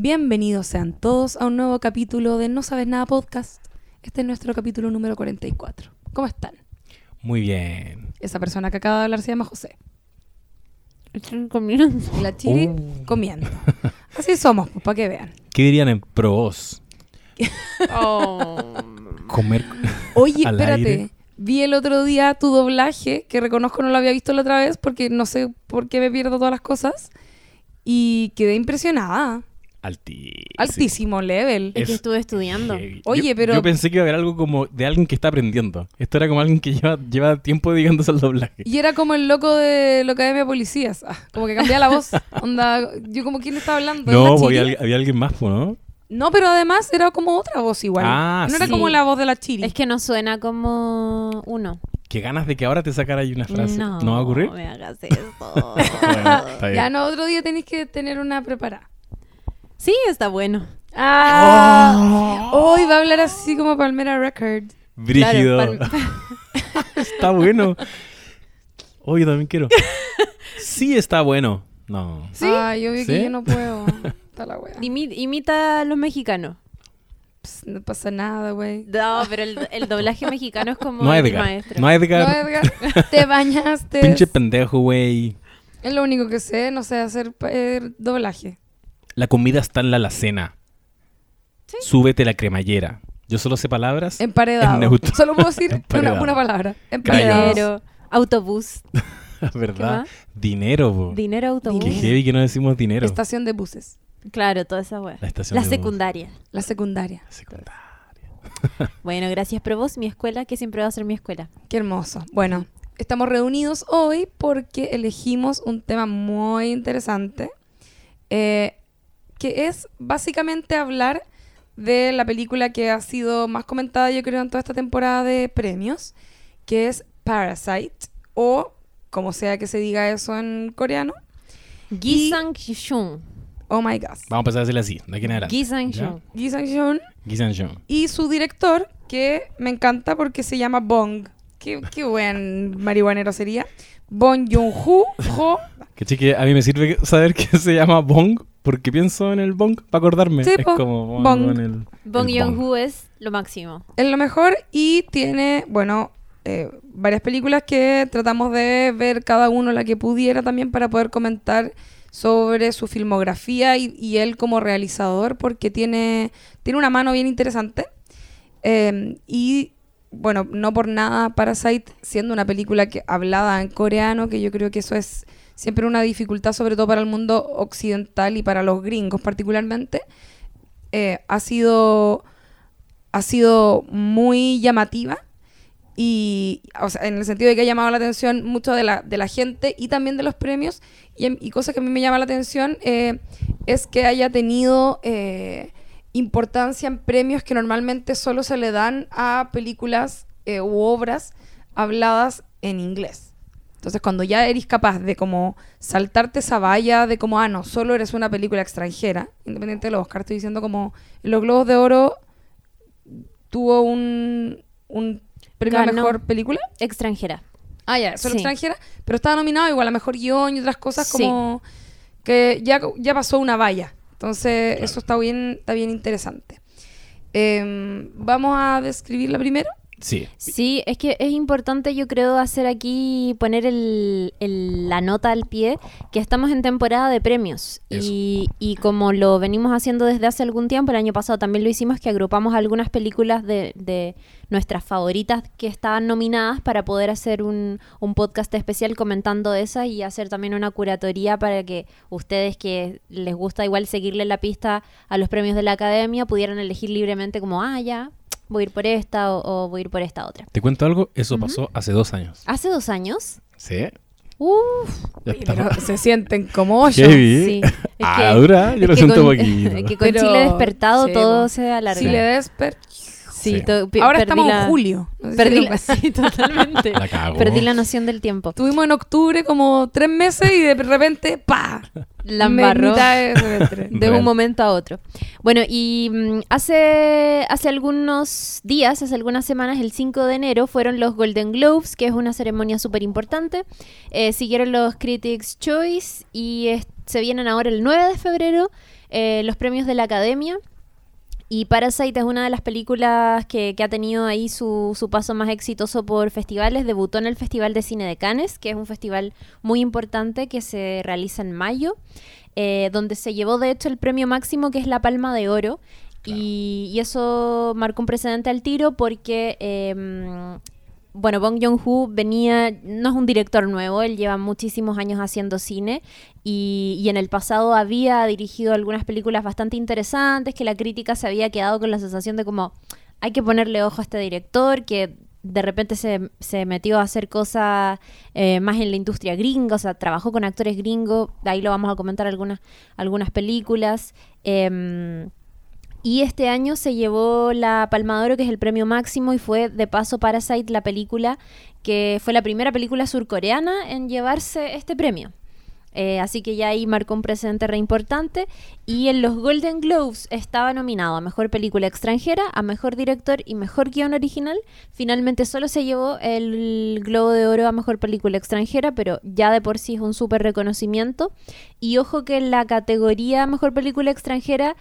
Bienvenidos sean todos a un nuevo capítulo de No Sabes Nada Podcast. Este es nuestro capítulo número 44. ¿Cómo están? Muy bien. Esa persona que acaba de hablar se llama José. Están comiendo. Y la Chiri Oh. comiendo. Así somos, pues, para que vean. ¿Qué dirían en pros? Oh. Comer. Oye, Al espérate. aire. Vi el otro día tu doblaje, que reconozco no lo había visto la otra vez porque no sé por qué me pierdo todas las cosas. Y quedé impresionada. Altísimo. Altísimo level. Es que Es estuve estudiando. Heavy. Oye, Yo- pero- Yo pensé que iba a haber algo como de alguien que está aprendiendo. Esto era como alguien que lleva, lleva tiempo dedicándose al doblaje. Y era como el loco de la Academia de Policías. Ah, como que cambiaba la voz. Onda, yo como, ¿quién estaba hablando? No, ¿La pues, había, había alguien más, pues, ¿no? No, pero además era como otra voz igual. Ah, no era como la voz de la Chiri. Es que no suena como uno. Qué ganas de que ahora te sacara ahí una frase. No, ¿No va a ocurrir? me hagas eso. Bueno. Ya no, otro día tenéis que tener una preparada. Sí, está bueno. ¡Ah! Hoy va a hablar así como Palmera Records. Brígido. Claro, pal- está bueno. Oye, también quiero. Sí está bueno. No. ¿Sí? Ay, yo vi que yo no puedo. Está la wea. Imi- imita a los mexicanos. Pss, no pasa nada, güey. No, pero el, el doblaje mexicano es como No el Edgar. maestro. No Edgar. No, Edgar, te bañaste. Pinche pendejo, güey. Es lo único que sé, no sé hacer eh, doblaje. La comida está en la alacena. Súbete la cremallera. Yo solo sé palabras. Emparedado. En. Solo puedo decir una, una palabra. Emparedado. Dinero, autobús. ¿Verdad? más? Dinero. Dinero, autobús. Qué heavy que no decimos dinero. Estación de buses. Claro, toda esa wea. La estación La de bus. secundaria. La secundaria. La secundaria. Bueno, gracias Provos, mi escuela, que siempre va a ser mi escuela. Qué hermoso. Bueno, estamos reunidos hoy porque elegimos un tema muy interesante, eh, que es básicamente hablar de la película que ha sido más comentada, yo creo, en toda esta temporada de premios, que es Parasite, o como sea que se diga eso en coreano, Gi Sang-shun. Oh My God. Vamos a empezar a decirle así, de aquí en adelante. Gi Sang-shun. Ji Sang-hyun Gi Sang-hyun. y su director, que me encanta porque se llama Bong. Qué, qué buen marihuanero sería. Bong Joon-ho. Ho. Que chique, a mí me sirve saber que se llama Bong, porque pienso en el Bong para acordarme. Sí, es po. como Bong. con el, Bong el Joon-ho es lo máximo. Es lo mejor y tiene, bueno, eh, varias películas que tratamos de ver cada uno la que pudiera también para poder comentar sobre su filmografía y, y él como realizador porque tiene, tiene una mano bien interesante. Eh, y bueno, no por nada Parasite siendo una película que hablada en coreano, que yo creo que eso es siempre una dificultad, sobre todo para el mundo occidental y para los gringos particularmente, eh, ha sido ha sido muy llamativa y o sea, en el sentido de que ha llamado la atención mucho de la, de la gente y también de los premios y, em- y cosa que a mí me llama la atención eh, es que haya tenido eh, importancia en premios que normalmente solo se le dan a películas u obras habladas en inglés. Entonces, cuando ya eres capaz de como saltarte esa valla de como, ah, no, solo eres una película extranjera, independiente de los Oscar, estoy diciendo como los Globos de Oro tuvo un, un premio a mejor película. Extranjera. Ah, ya, solo Sí. extranjera, pero estaba nominado igual a mejor guion y otras cosas Sí. como que ya, ya pasó una valla. Entonces, eso está bien, está bien interesante. Em, Vamos a describirla primero. Sí. Sí, es que es importante, yo creo, hacer aquí, poner el, el- la nota al pie, que estamos en temporada de premios. Y, y como lo venimos haciendo desde hace algún tiempo, el año pasado también lo hicimos, que agrupamos algunas películas de, de nuestras favoritas que estaban nominadas para poder hacer un, un podcast especial comentando esas y hacer también una curatoría para que ustedes que les gusta igual seguirle la pista a los premios de la academia pudieran elegir libremente como, ah, ya, voy a ir por esta o, o voy a ir por esta otra. ¿Te cuento algo? Eso pasó hace dos años. Hace dos años. Sí. Uf, Ya Oye, está. pero se sienten como hoyos. Sí. Es Ah, dura, yo lo que siento con- poquito. es que con Pero- Chile despertado sí, todo se alarga. Si le des per- Sí, Sí. Ahora estamos la- en julio. No sé si Perdí la, sí, totalmente. La cago. Perdí la noción del tiempo. Estuvimos en octubre como tres meses y de repente, ¡pa! La embarró de un momento a otro. Bueno, y mm, hace, hace algunos días, hace algunas semanas, el 5 de enero, fueron los Golden Globes, que es una ceremonia súper importante. Eh, siguieron los Critics' Choice y se vienen ahora el 9 de febrero eh, los premios de la Academia. Y Parasite es una de las películas que, que ha tenido ahí su, su, paso más exitoso por festivales. Debutó en el Festival de Cine de Cannes, que es un festival muy importante que se realiza en mayo, eh, donde se llevó de hecho el premio máximo que es la Palma de Oro. Claro. Y, y eso marcó un precedente al tiro porque em, bueno, Bong Joon-ho venía, no es un director nuevo, él lleva muchísimos años haciendo cine y, y, en el pasado había dirigido algunas películas bastante interesantes que la crítica se había quedado con la sensación de como hay que ponerle ojo a este director que de repente se, se metió a hacer cosas eh, más en la industria gringa, o sea, trabajó con actores gringos, ahí lo vamos a comentar algunas, algunas películas. Eh, y este año se llevó la Palma de Oro, que es el premio máximo, y fue de paso Parasite la película que fue la primera película surcoreana en llevarse este premio. Eh, así que ya ahí marcó un precedente re importante. Y en los Golden Globes estaba nominado a Mejor Película Extranjera, a Mejor Director y Mejor Guión Original. Finalmente solo se llevó el Globo de Oro a Mejor Película Extranjera, pero ya de por sí es un súper reconocimiento. Y ojo que en la categoría Mejor Película Extranjera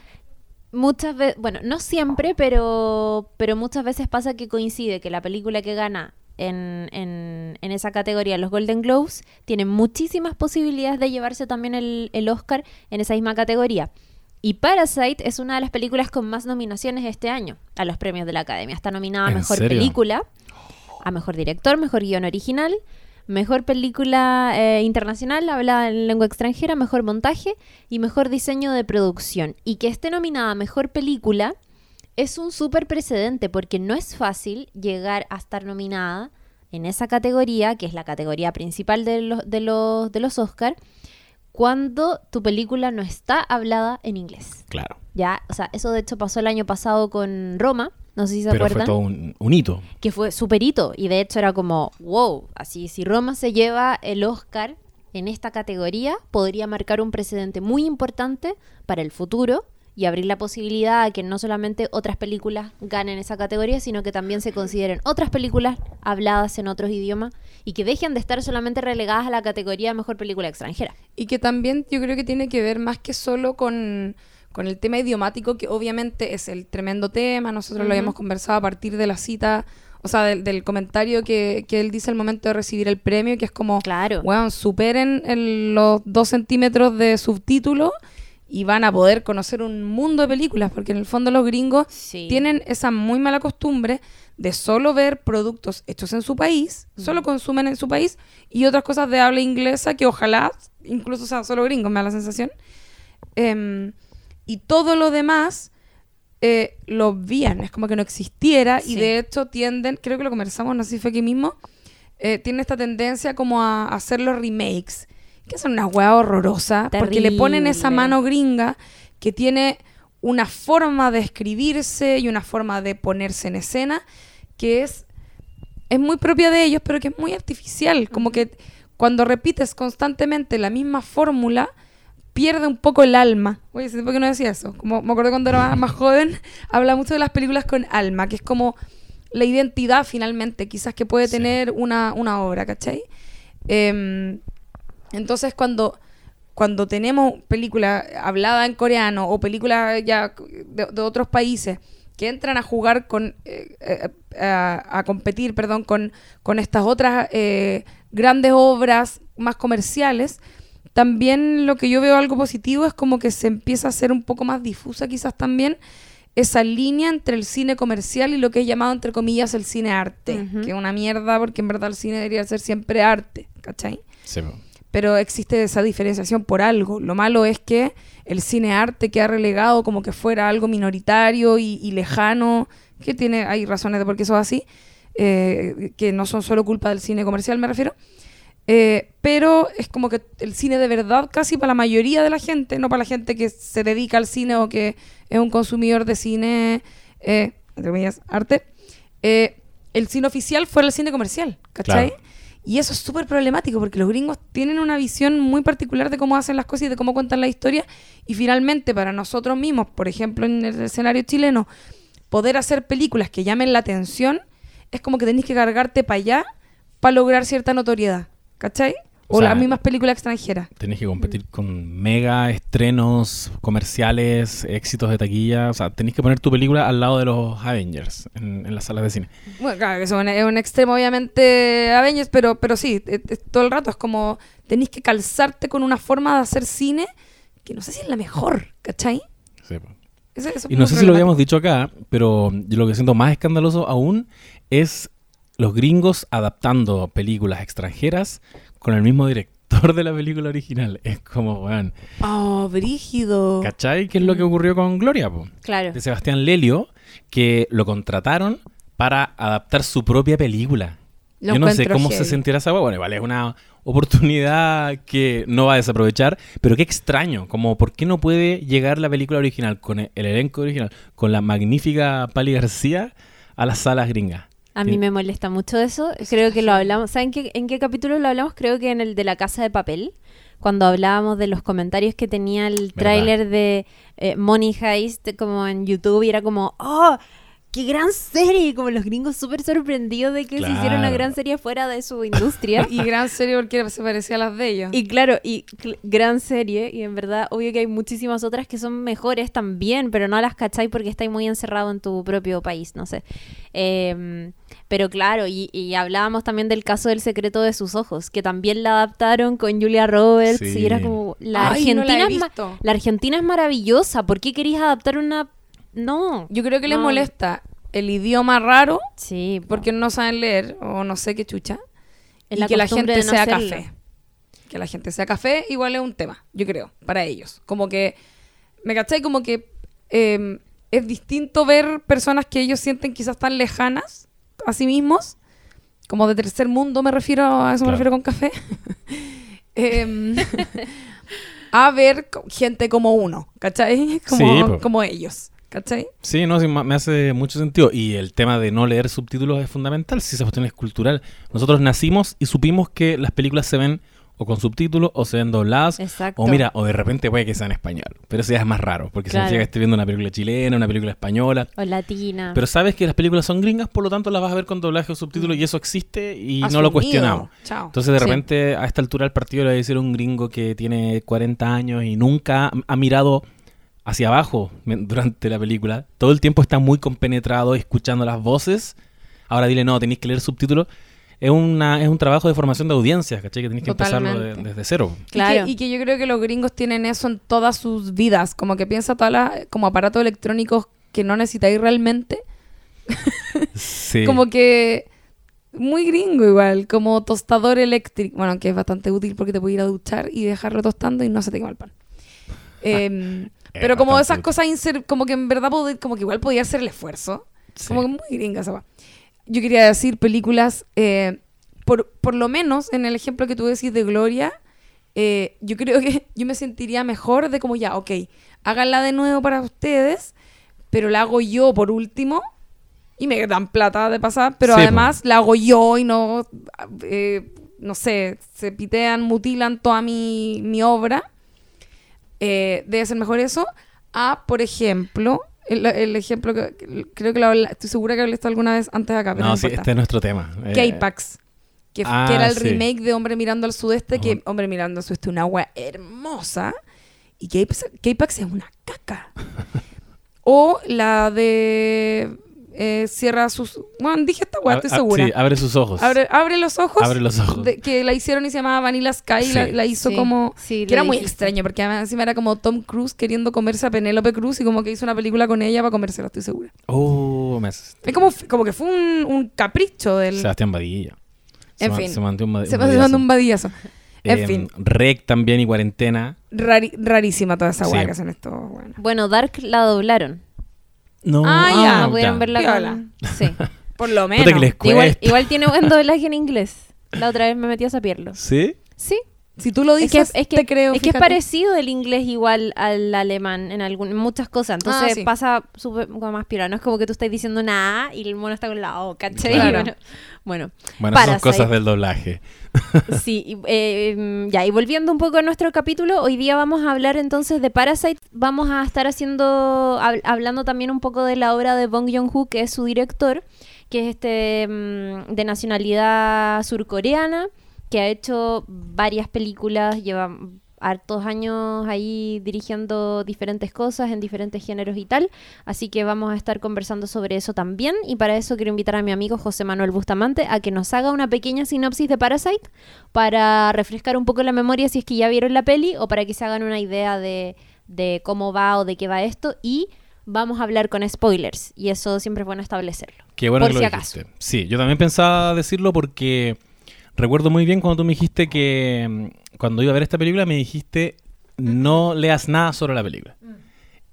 muchas veces, bueno, no siempre, pero, pero muchas veces pasa que coincide que la película que gana en, en, en, esa categoría, los Golden Globes, tiene muchísimas posibilidades de llevarse también el, el, Oscar en esa misma categoría. Y Parasite es una de las películas con más nominaciones este año a los premios de la Academia. Está nominada a Mejor serio? Película, a Mejor Director, Mejor Guión Original, Mejor película eh, internacional hablada en lengua extranjera, mejor montaje y mejor diseño de producción. Y que esté nominada a mejor película es un súper precedente porque no es fácil llegar a estar nominada en esa categoría, que es la categoría principal de los, de los, de los Oscar, cuando tu película no está hablada en inglés. Claro. Ya, o sea, eso de hecho pasó el año pasado con Roma, no sé si se Pero acuerdan. fue todo un, un, hito. Que fue súper hito. Y de hecho era como, wow, así si Roma se lleva el Oscar en esta categoría, podría marcar un precedente muy importante para el futuro y abrir la posibilidad a que no solamente otras películas ganen esa categoría, sino que también se consideren otras películas habladas en otros idiomas y que dejen de estar solamente relegadas a la categoría Mejor Película Extranjera. Y que también yo creo que tiene que ver más que solo con con el tema idiomático, que obviamente es el tremendo tema, nosotros uh -huh. lo habíamos conversado a partir de la cita, o sea, del, del comentario que, que, él dice al momento de recibir el premio, que es como, claro. bueno, superen el, los dos centímetros de subtítulo y van a poder conocer un mundo de películas, porque en el fondo los gringos sí. tienen esa muy mala costumbre de solo ver productos hechos en su país, -huh. solo consumen en su país, y otras cosas de habla inglesa que ojalá incluso sean solo gringos, me da la sensación. Eh, y todo lo demás eh, lo obvían, es como que no existiera Sí. y de hecho tienden, creo que lo conversamos, no sé si fue aquí mismo, eh, tiene esta tendencia como a, hacer los remakes, que son una hueá horrorosa, porque le ponen esa mano gringa que tiene una forma de escribirse y una forma de ponerse en escena que es, es muy propia de ellos, pero que es muy artificial, como que cuando repites constantemente la misma fórmula, pierde un poco el alma. Oye, ¿por qué no decía eso? Como me acuerdo cuando era más, joven, habla mucho de las películas con alma, que es como la identidad finalmente, quizás que puede Sí. tener una, una obra, ¿cachai? Em, entonces cuando, cuando tenemos película hablada en coreano o películas ya de, de otros países que entran a jugar con, eh, eh, a, a competir, perdón, con, con estas otras eh, grandes obras más comerciales, también lo que yo veo algo positivo es como que se empieza a hacer un poco más difusa quizás también esa línea entre el cine comercial y lo que es llamado entre comillas el cine arte, que es una mierda porque en verdad el cine debería ser siempre arte, ¿cachai? Sí. Pero existe esa diferenciación por algo. Lo malo es que el cine arte queda relegado como que fuera algo minoritario y, y lejano, que tiene, hay razones de por qué eso es así, eh, que no son solo culpa del cine comercial, me refiero. Eh, pero es como que el cine de verdad, casi para la mayoría de la gente, no para la gente que se dedica al cine o que es un consumidor de cine, eh, entre comillas, arte, eh, el cine oficial fuera el cine comercial, ¿cachai? Claro. Y eso es súper problemático porque los gringos tienen una visión muy particular de cómo hacen las cosas y de cómo cuentan la historia. Y finalmente, para nosotros mismos, por ejemplo, en el escenario chileno, poder hacer películas que llamen la atención es como que tenés que cargarte para allá para lograr cierta notoriedad. ¿Cachai? O, O sea, las mismas películas extranjeras. Tenés que competir con mega estrenos comerciales, éxitos de taquilla. O sea, tenés que poner tu película al lado de los Avengers en, en las salas de cine. Bueno, claro, que es un, es un extremo, obviamente, Avengers, pero, pero sí, es- es todo el rato es como tenéis que calzarte con una forma de hacer cine que no sé si es la mejor, ¿cachai? Sí. Eso- eso Y no sé si lo habíamos dicho acá, pero yo lo que siento más escandaloso aún es los gringos adaptando películas extranjeras con el mismo director de la película original. Es como, weón, Oh, brígido. ¿cachai? ¿Qué es lo que ocurrió con Gloria? po? Claro. De Sebastián Lelio, que lo contrataron para adaptar su propia película. Lo Yo no sé cómo se sentirá esa. Bueno, igual es una oportunidad que no va a desaprovechar, pero qué extraño, como por qué no puede llegar la película original con el, el elenco original, con la magnífica Pali García a las salas gringas. A mí me molesta mucho eso. Creo que lo hablamos. ¿Saben qué, en qué capítulo lo hablamos? Creo que en el de la casa de papel. Cuando hablábamos de los comentarios que tenía el tráiler de eh, Money Heist como en YouTube y era como, ¡oh! ¡Qué gran serie! Como los gringos súper sorprendidos de que se hiciera una gran serie fuera de su industria. Y gran serie porque se parecía a las de ellos. Y claro, y gran serie, y en verdad, obvio que hay muchísimas otras que son mejores también, pero no las cacháis porque estáis muy encerrado en tu propio país, no sé. Em, pero claro, y, y hablábamos también del caso del secreto de sus ojos, que también la adaptaron con Julia Roberts, Sí. y era como, la Ay, no la he Argentina, es ma- visto. la Argentina es maravillosa, ¿por qué queréis adaptar una...? No. Yo creo que les No. molesta el idioma raro Sí, po. porque no saben leer o no sé qué chucha. Es y la que la gente no sea hacerlo. café. Que la gente sea café igual es un tema, yo creo, para ellos. Como que, ¿me cachai? Como que eh, es distinto ver personas que ellos sienten quizás tan lejanas a sí mismos, como de tercer mundo me refiero, a eso me refiero con café, Em, a ver gente como uno, ¿cachai? Como, Sí, como ellos, ¿cachai? Sí, no, sí, me hace mucho sentido. Y el tema de no leer subtítulos es fundamental, si esa cuestión es cultural. Nosotros nacimos y supimos que las películas se ven o con subtítulos o se ven dobladas. Exacto. O mira, o de repente puede que sea en español. Pero eso ya es más raro, porque Claro. significa que estoy viendo una película chilena, una película española. O latina. Pero sabes que las películas son gringas, por lo tanto las vas a ver con doblaje o subtítulos y eso existe y no lo cuestionamos. Chao. Entonces de Sí. repente a esta altura del partido le va a decir un gringo que tiene 40 años y nunca ha mirado hacia abajo durante la película. Todo el tiempo está muy compenetrado escuchando las voces. Ahora dile, no, tenéis que leer subtítulos. Es, una, es un trabajo de formación de audiencias, ¿cachai? Que tenéis que empezarlo de- desde cero. Claro. Y que, y que yo creo que los gringos tienen eso en todas sus vidas. Como que piensa todas las como aparatos electrónicos que no necesitáis realmente. Sí. Como que muy gringo igual, como tostador eléctrico. Bueno, que es bastante útil porque te puedes ir a duchar y dejarlo tostando y no se te quema el pan. Es pero como esas cosas, inser- como que en verdad, como que igual podía hacer el esfuerzo. Sí. Como que muy gringa esa. Yo quería decir películas, eh, por, por lo menos en el ejemplo que tú decís de Gloria, eh, yo creo que yo me sentiría mejor de como ya, ok, háganla de nuevo para ustedes, pero la hago yo por último y me dan plata de pasar, pero Sí, además la hago yo y no, eh, no sé, se pitean, mutilan toda mi, mi obra. Eh, debe ser mejor eso a, por ejemplo, el, el ejemplo que creo que lo habla- estoy segura que hablé esto alguna vez antes acá, pero no, No, sí, importa. este es nuestro tema. Eh, K-Pax. Que, ah, que era el sí. remake de Hombre Mirando al Sudeste, que. Hombre Mirando al Sudeste, una agua hermosa. Y K-Pax es una caca. o la de eh, Cierra sus... Bueno, dije esta weá, estoy segura. Sí, abre sus ojos. abre, abre los ojos. Abre los ojos. de- que la hicieron y se llamaba Vanilla Sky. Sí. La, la hizo Sí, como... sí, que era muy extraño, porque además encima era como Tom Cruise queriendo comerse a Penélope Cruz y como que hizo una película con ella para comérsela, estoy segura. Oh, me hace- Es como, como que fue un, un capricho del... Sebastián Badilla. Se En ma- fin. Se mandó un, Se me mandó un badillazo. En Eh, fin, Rec también y Cuarentena. rari- rarísima toda esa Sí. weá que hacen estos. Bueno. Bueno, Dark la doblaron. No, Ah, ya. no pudieron verla Piola. con... Sí. Por lo Puta menos. que les igual, cuesta. igual tiene buen doblaje en inglés. La otra vez me metí a sapearlo. ¿Sí? Sí. Si tú lo Es que, dices, es que, te creo. es, que es parecido el inglés igual al alemán en, algún, en muchas cosas. Entonces Ah, sí. pasa súper como más piola. No es como que tú estás diciendo nada y el mono está con la O, ¿cachai? Claro. Bueno, bueno, son cosas del doblaje. sí. y, eh, ya, y volviendo un poco a nuestro capítulo, hoy día vamos a hablar entonces de Parasite. Vamos a estar haciendo, hab- hablando también un poco de la obra de Bong Joon-ho, que es su director, que es este mm, de nacionalidad surcoreana que ha hecho varias películas, lleva hartos años ahí dirigiendo diferentes cosas en diferentes géneros y tal, así que vamos a estar conversando sobre eso también y para eso quiero invitar a mi amigo José Manuel Bustamante a que nos haga una pequeña sinopsis de Parasite para refrescar un poco la memoria si es que ya vieron la peli o para que se hagan una idea de, de cómo va o de qué va esto y vamos a hablar con spoilers y eso siempre es bueno establecerlo. Qué bueno Por que si lo acaso. dijiste. Sí, yo también pensaba decirlo porque recuerdo muy bien cuando tú me dijiste que mm, cuando iba a ver esta película me dijiste no leas nada sobre la película.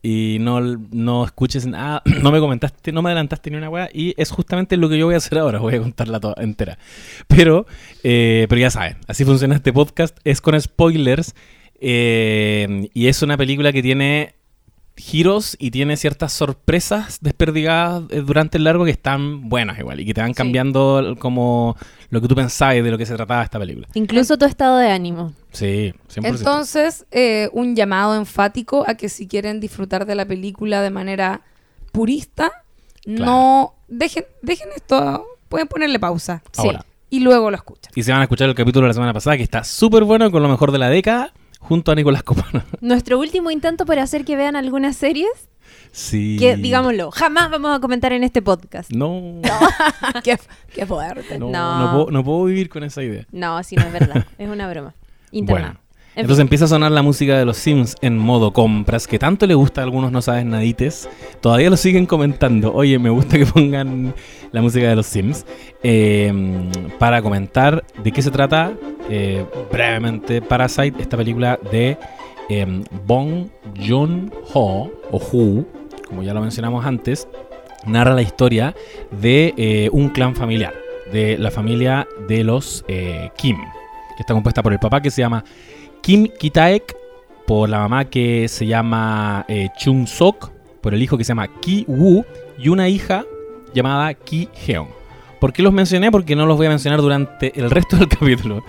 Y no, no escuches nada, no me comentaste, no me adelantaste ni una weá. Y es justamente lo que yo voy a hacer ahora, voy a contarla toda entera. Pero, eh, pero ya saben, así funciona este podcast, es con spoilers. eh, y es una película que tiene giros y tiene ciertas sorpresas desperdigadas eh, durante el largo que están buenas igual y que te van cambiando como lo que tú pensabas de lo que se trataba esta película. Incluso tu estado de ánimo. Sí, 100%. Entonces, eh, un llamado enfático a que si quieren disfrutar de la película de manera purista, no dejen, dejen esto, pueden ponerle pausa Sí. Y luego lo escuchan. Y se van a escuchar el capítulo de la semana pasada que está súper bueno con lo mejor de la década junto a Nicolás Copano. Nuestro último intento por hacer que vean algunas series Sí. que, digámoslo, jamás vamos a comentar en este podcast. No, qué, qué fuerte. no, No. no puedo, no puedo vivir con esa idea. No, sí, no es verdad. es una broma. Interna. Bueno, En entonces empieza a sonar la música de los Sims en modo compras, que tanto le gusta a algunos no sabes nadites. Todavía lo siguen comentando. Oye, me gusta que pongan la música de los Sims. Eh, para comentar de qué se trata eh, brevemente Parasite, esta película de eh, Bong Joon-ho, o Hu, como ya lo mencionamos antes, narra la historia de eh, un clan familiar, de la familia de los eh, Kim, que está compuesta por el papá que se llama Kim Kitaek, por la mamá que se llama eh, Chung Sok, por el hijo que se llama Ki Woo y una hija llamada Ki Heon. ¿Por qué los mencioné? Porque no los voy a mencionar durante el resto del capítulo.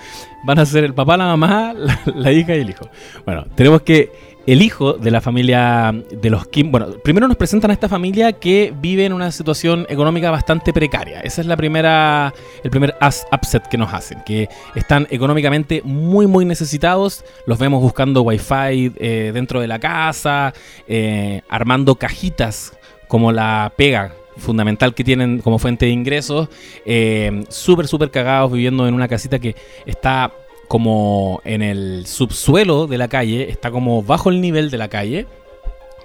Van a ser el papá, la mamá, la, la hija y el hijo. Bueno, tenemos que el hijo de la familia de los Kim. Bueno, primero nos presentan a esta familia que vive en una situación económica bastante precaria. Esa es la primera, el primer upset que nos hacen, que están económicamente muy, muy necesitados. Los vemos buscando wifi eh, dentro de la casa, eh, armando cajitas como la pega fundamental que tienen como fuente de ingresos, eh, súper, súper cagados viviendo en una casita que está como en el subsuelo de la calle, está como bajo el nivel de la calle,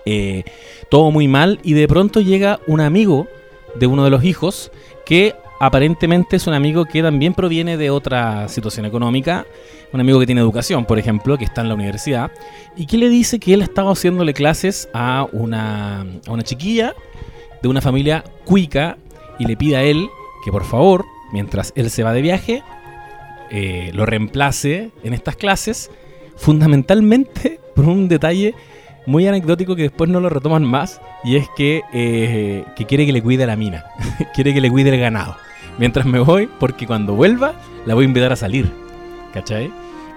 eh, todo muy mal y de pronto llega un amigo de uno de los hijos que aparentemente es un amigo que también proviene de otra situación económica, un amigo que tiene educación, por ejemplo, que está en la universidad, y que le dice que él estaba haciéndole clases a una, a una chiquilla de una familia cuica y le pide a él que por favor, mientras él se va de viaje, eh, lo reemplace en estas clases, fundamentalmente por un detalle muy anecdótico que después no lo retoman más, y es que, eh, que quiere que le cuide la mina, quiere que le cuide el ganado. Mientras me voy, porque cuando vuelva la voy a invitar a salir, ¿cachai?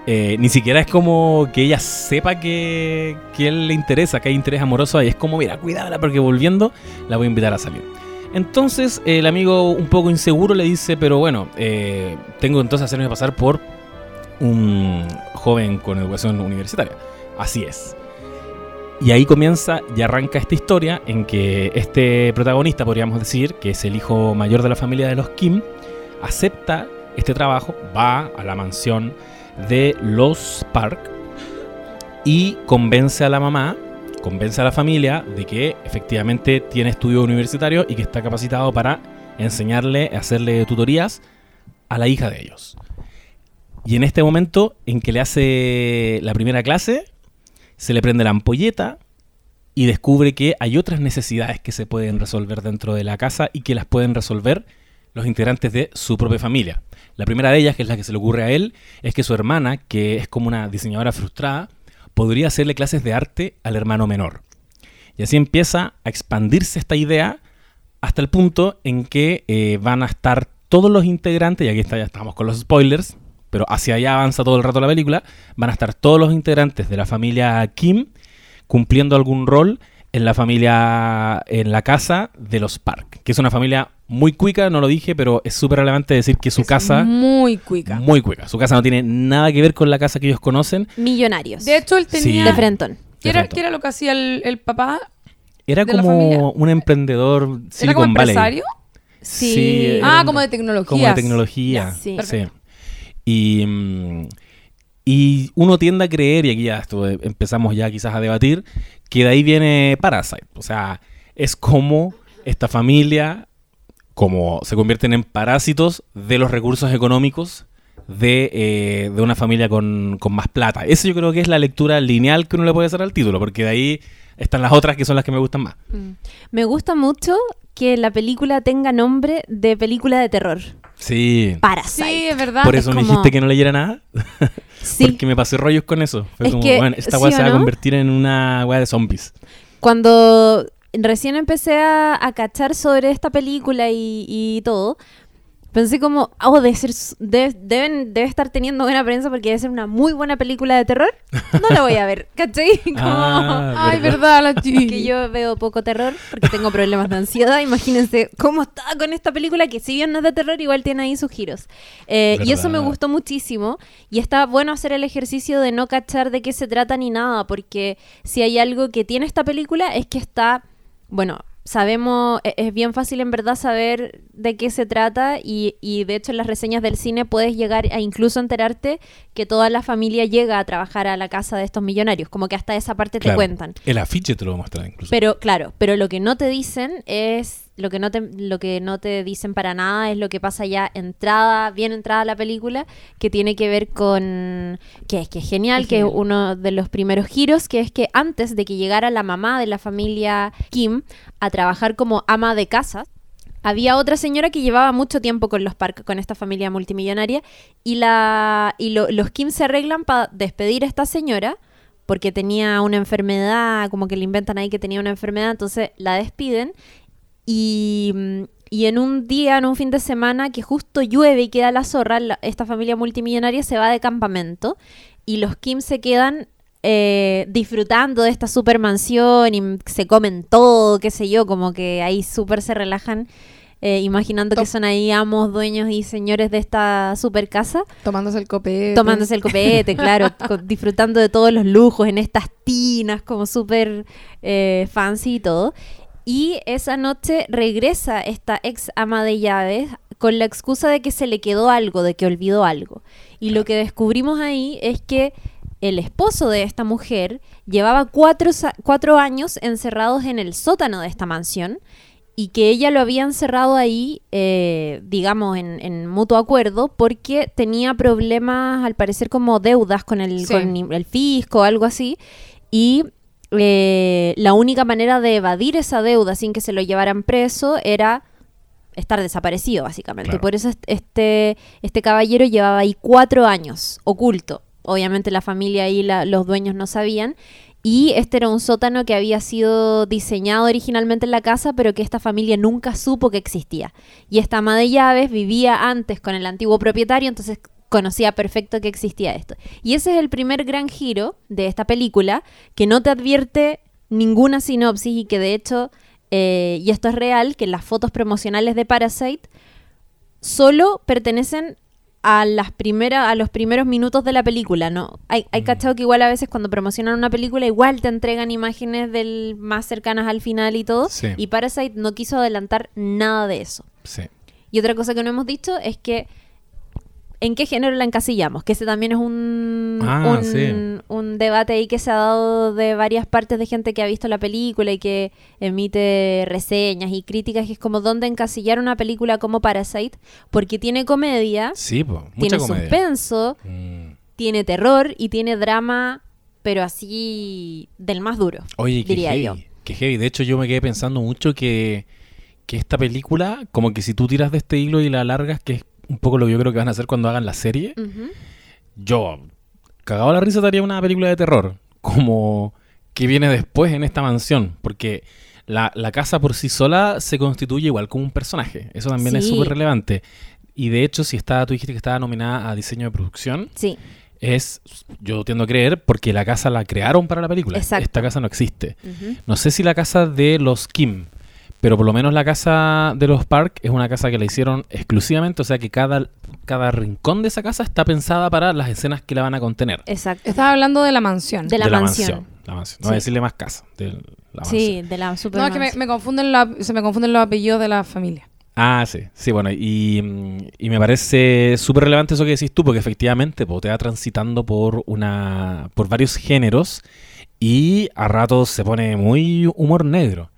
Eh, ni siquiera es como que ella sepa que, que él le interesa, que hay interés amoroso ahí. Es como, mira, cuídala porque volviendo la voy a invitar a salir. Entonces el amigo un poco inseguro le dice, pero bueno, eh, tengo entonces hacerme pasar por un joven con educación universitaria. Así es. Y ahí comienza y arranca esta historia en que este protagonista, podríamos decir, que es el hijo mayor de la familia de los Kim, acepta este trabajo, va a la mansión de los Park y convence a la mamá, convence a la familia de que efectivamente tiene estudios universitarios y que está capacitado para enseñarle, hacerle tutorías a la hija de ellos. Y en este momento en que le hace la primera clase, se le prende la ampolleta y descubre que hay otras necesidades que se pueden resolver dentro de la casa y que las pueden resolver los integrantes de su propia familia. La primera de ellas, que es la que se le ocurre a él, es que su hermana, que es como una diseñadora frustrada, podría hacerle clases de arte al hermano menor. Y así empieza a expandirse esta idea hasta el punto en que eh, van a estar todos los integrantes, y aquí ya estamos con los spoilers, pero hacia allá avanza todo el rato la película, van a estar todos los integrantes de la familia Kim cumpliendo algún rol en la familia, en la casa de los Park, que es una familia muy cuica, no lo dije, pero es súper relevante decir que su Es casa, Muy cuica. muy cuica, su casa no tiene nada que ver con la casa que ellos conocen. Millonarios. De hecho, él Sí. tenía... de Frentón. ¿Qué era, Perfecto. qué era lo que hacía el, el papá? Era ¿De la familia? como un emprendedor ¿Era como Valley. empresario? Sí. Ah, era como de tecnología. Como de tecnología. Sí. sí. Y, mm, y uno tiende a creer, y aquí ya esto, eh, empezamos ya quizás a debatir, que de ahí viene Parasite. O sea, es como esta familia, como se convierten en parásitos de los recursos económicos de, eh, de una familia con, con más plata. Eso yo creo que es la lectura lineal que uno le puede hacer al título, porque de ahí están las otras que son las que me gustan más. Mm. Me gusta mucho que la película tenga nombre de película de terror. Sí. Parasite. Sí, es verdad. Por eso me como- dijiste que no leyera nada. Sí. Porque me pasé rollos con eso. Fue Es como, que, bueno, esta ¿sí weá se va a convertir en una weá de zombies. Cuando recién empecé a, a cachar sobre esta película y, y todo, pensé como, oh, debe, ser, debe, deben, debe estar teniendo buena prensa porque debe ser una muy buena película de terror. No la voy a ver, ¿cachai? Como Ah, Ay, verdad, la chica. que yo veo poco terror porque tengo problemas de ansiedad. Imagínense cómo está con esta película que si bien no es de terror, igual tiene ahí sus giros. Eh, y eso me gustó muchísimo. Y está bueno hacer el ejercicio de no cachar de qué se trata ni nada, porque si hay algo que tiene esta película es que está, bueno, sabemos, e- es bien fácil en verdad saber de qué se trata y, y de hecho en las reseñas del cine puedes llegar a incluso enterarte que toda la familia llega a trabajar a la casa de estos millonarios, como que hasta esa parte te cuentan. El afiche te lo incluso. Pero claro, pero lo que no te dicen es lo que no te lo que no te dicen para nada es lo que pasa ya entrada, bien entrada la película, que tiene que ver con que es que es genial, Es que es uno de los primeros giros, que es que antes de que llegara la mamá de la familia Kim a trabajar como ama de casa, había otra señora que llevaba mucho tiempo con los Park, con esta familia multimillonaria, y la y lo- los Kim se arreglan para despedir a esta señora porque tenía una enfermedad, como que le inventan ahí que tenía una enfermedad, entonces la despiden y, mm, y en un día, en un fin de semana que justo llueve y queda la zorra, la- esta familia multimillonaria se va de campamento y los Kim se quedan eh, disfrutando de esta super mansión y m- se comen todo, qué sé yo, como que ahí súper se relajan. eh, imaginando que son ahí amos, dueños y señores de esta super casa Tomándose el copete. tomándose el copete, claro, disfrutando de todos los lujos en estas tinas como súper eh, fancy y todo. Y esa noche regresa esta ex ama de llaves con la excusa de que se le quedó algo, de que olvidó algo. Y lo que descubrimos ahí es que el esposo de esta mujer llevaba cuatro, cuatro años encerrados en el sótano de esta mansión y que ella lo había encerrado ahí, eh, digamos, en, en mutuo acuerdo, porque tenía problemas, al parecer, como deudas con el, Sí. con el fisco o algo así, y eh, la única manera de evadir esa deuda sin que se lo llevaran preso era estar desaparecido, básicamente. Claro. Por eso est- este, este caballero llevaba ahí cuatro años oculto. Obviamente la familia y la- los dueños no sabían. Y este era un sótano que había sido diseñado originalmente en la casa, pero que esta familia nunca supo que existía. Y esta ama de llaves vivía antes con el antiguo propietario, entonces conocía perfecto que existía esto. Y ese es el primer gran giro de esta película, que no te advierte ninguna sinopsis y que de hecho, eh, y esto es real, que las fotos promocionales de Parasite solo pertenecen a las primeras a los primeros minutos de la película, ¿no? Hay, hay Mm. cachado que igual a veces cuando promocionan una película igual te entregan imágenes del más cercanas al final y todo, Sí. y Parasite no quiso adelantar nada de eso. Sí. Y otra cosa que no hemos dicho es que ¿en qué género la encasillamos? Que ese también es un, Ah, un, sí. un debate ahí que se ha dado de varias partes de gente que ha visto la película y que emite reseñas y críticas, que es como dónde encasillar una película como Parasite, porque tiene comedia, Sí, po, mucha tiene comedia. suspenso, Mm. tiene terror y tiene drama, pero así del más duro, Oye, qué diría heavy, yo. qué heavy. De hecho, yo me quedé pensando mucho que, que esta película, como que si tú tiras de este hilo y la largas, que es un poco lo que yo creo que van a hacer cuando hagan la serie, yo, cagado la risa, te haría una película de terror, como que viene después en esta mansión, porque la, la casa por sí sola se constituye igual como un personaje, eso también es súper relevante. Y de hecho, si está, tú dijiste que estaba nominada a diseño de producción, Sí, es, yo tiendo a creer, porque la casa la crearon para la película. Exacto. Esta casa no existe. No sé si la casa de los Kim, pero por lo menos la casa de los Park es una casa que la hicieron exclusivamente, o sea que cada, cada rincón de esa casa está pensada para las escenas que la van a contener. Exacto. Estaba hablando de la mansión. De la mansión. La mansión. No voy a decirle más casa. De la Sí, mansión. de la super no, es que me, me confunden la- se me confunden los apellidos de la familia. Ah, sí. Sí, bueno, y, y me parece súper relevante eso que decís tú, porque efectivamente po, te va transitando por una por varios géneros y a ratos se pone muy humor negro,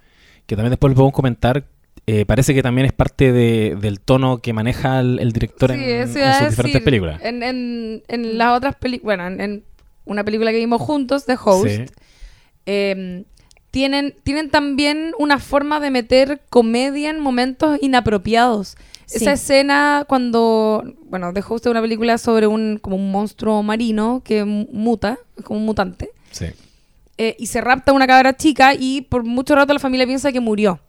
que también después lo podemos comentar. eh, parece que también es parte de- del tono que maneja el, el director en, Sí, en sus decir. diferentes películas. En, en, en las otras películas, bueno, en, en una película que vimos juntos, The Host, Sí. eh, tienen, tienen también una forma de meter comedia en momentos inapropiados. Sí. Esa escena cuando, bueno, The Host es una película sobre un, como un monstruo marino que mu- muta, es como un mutante, Sí. Eh, y se rapta una cabra chica y por mucho rato la familia piensa que murió.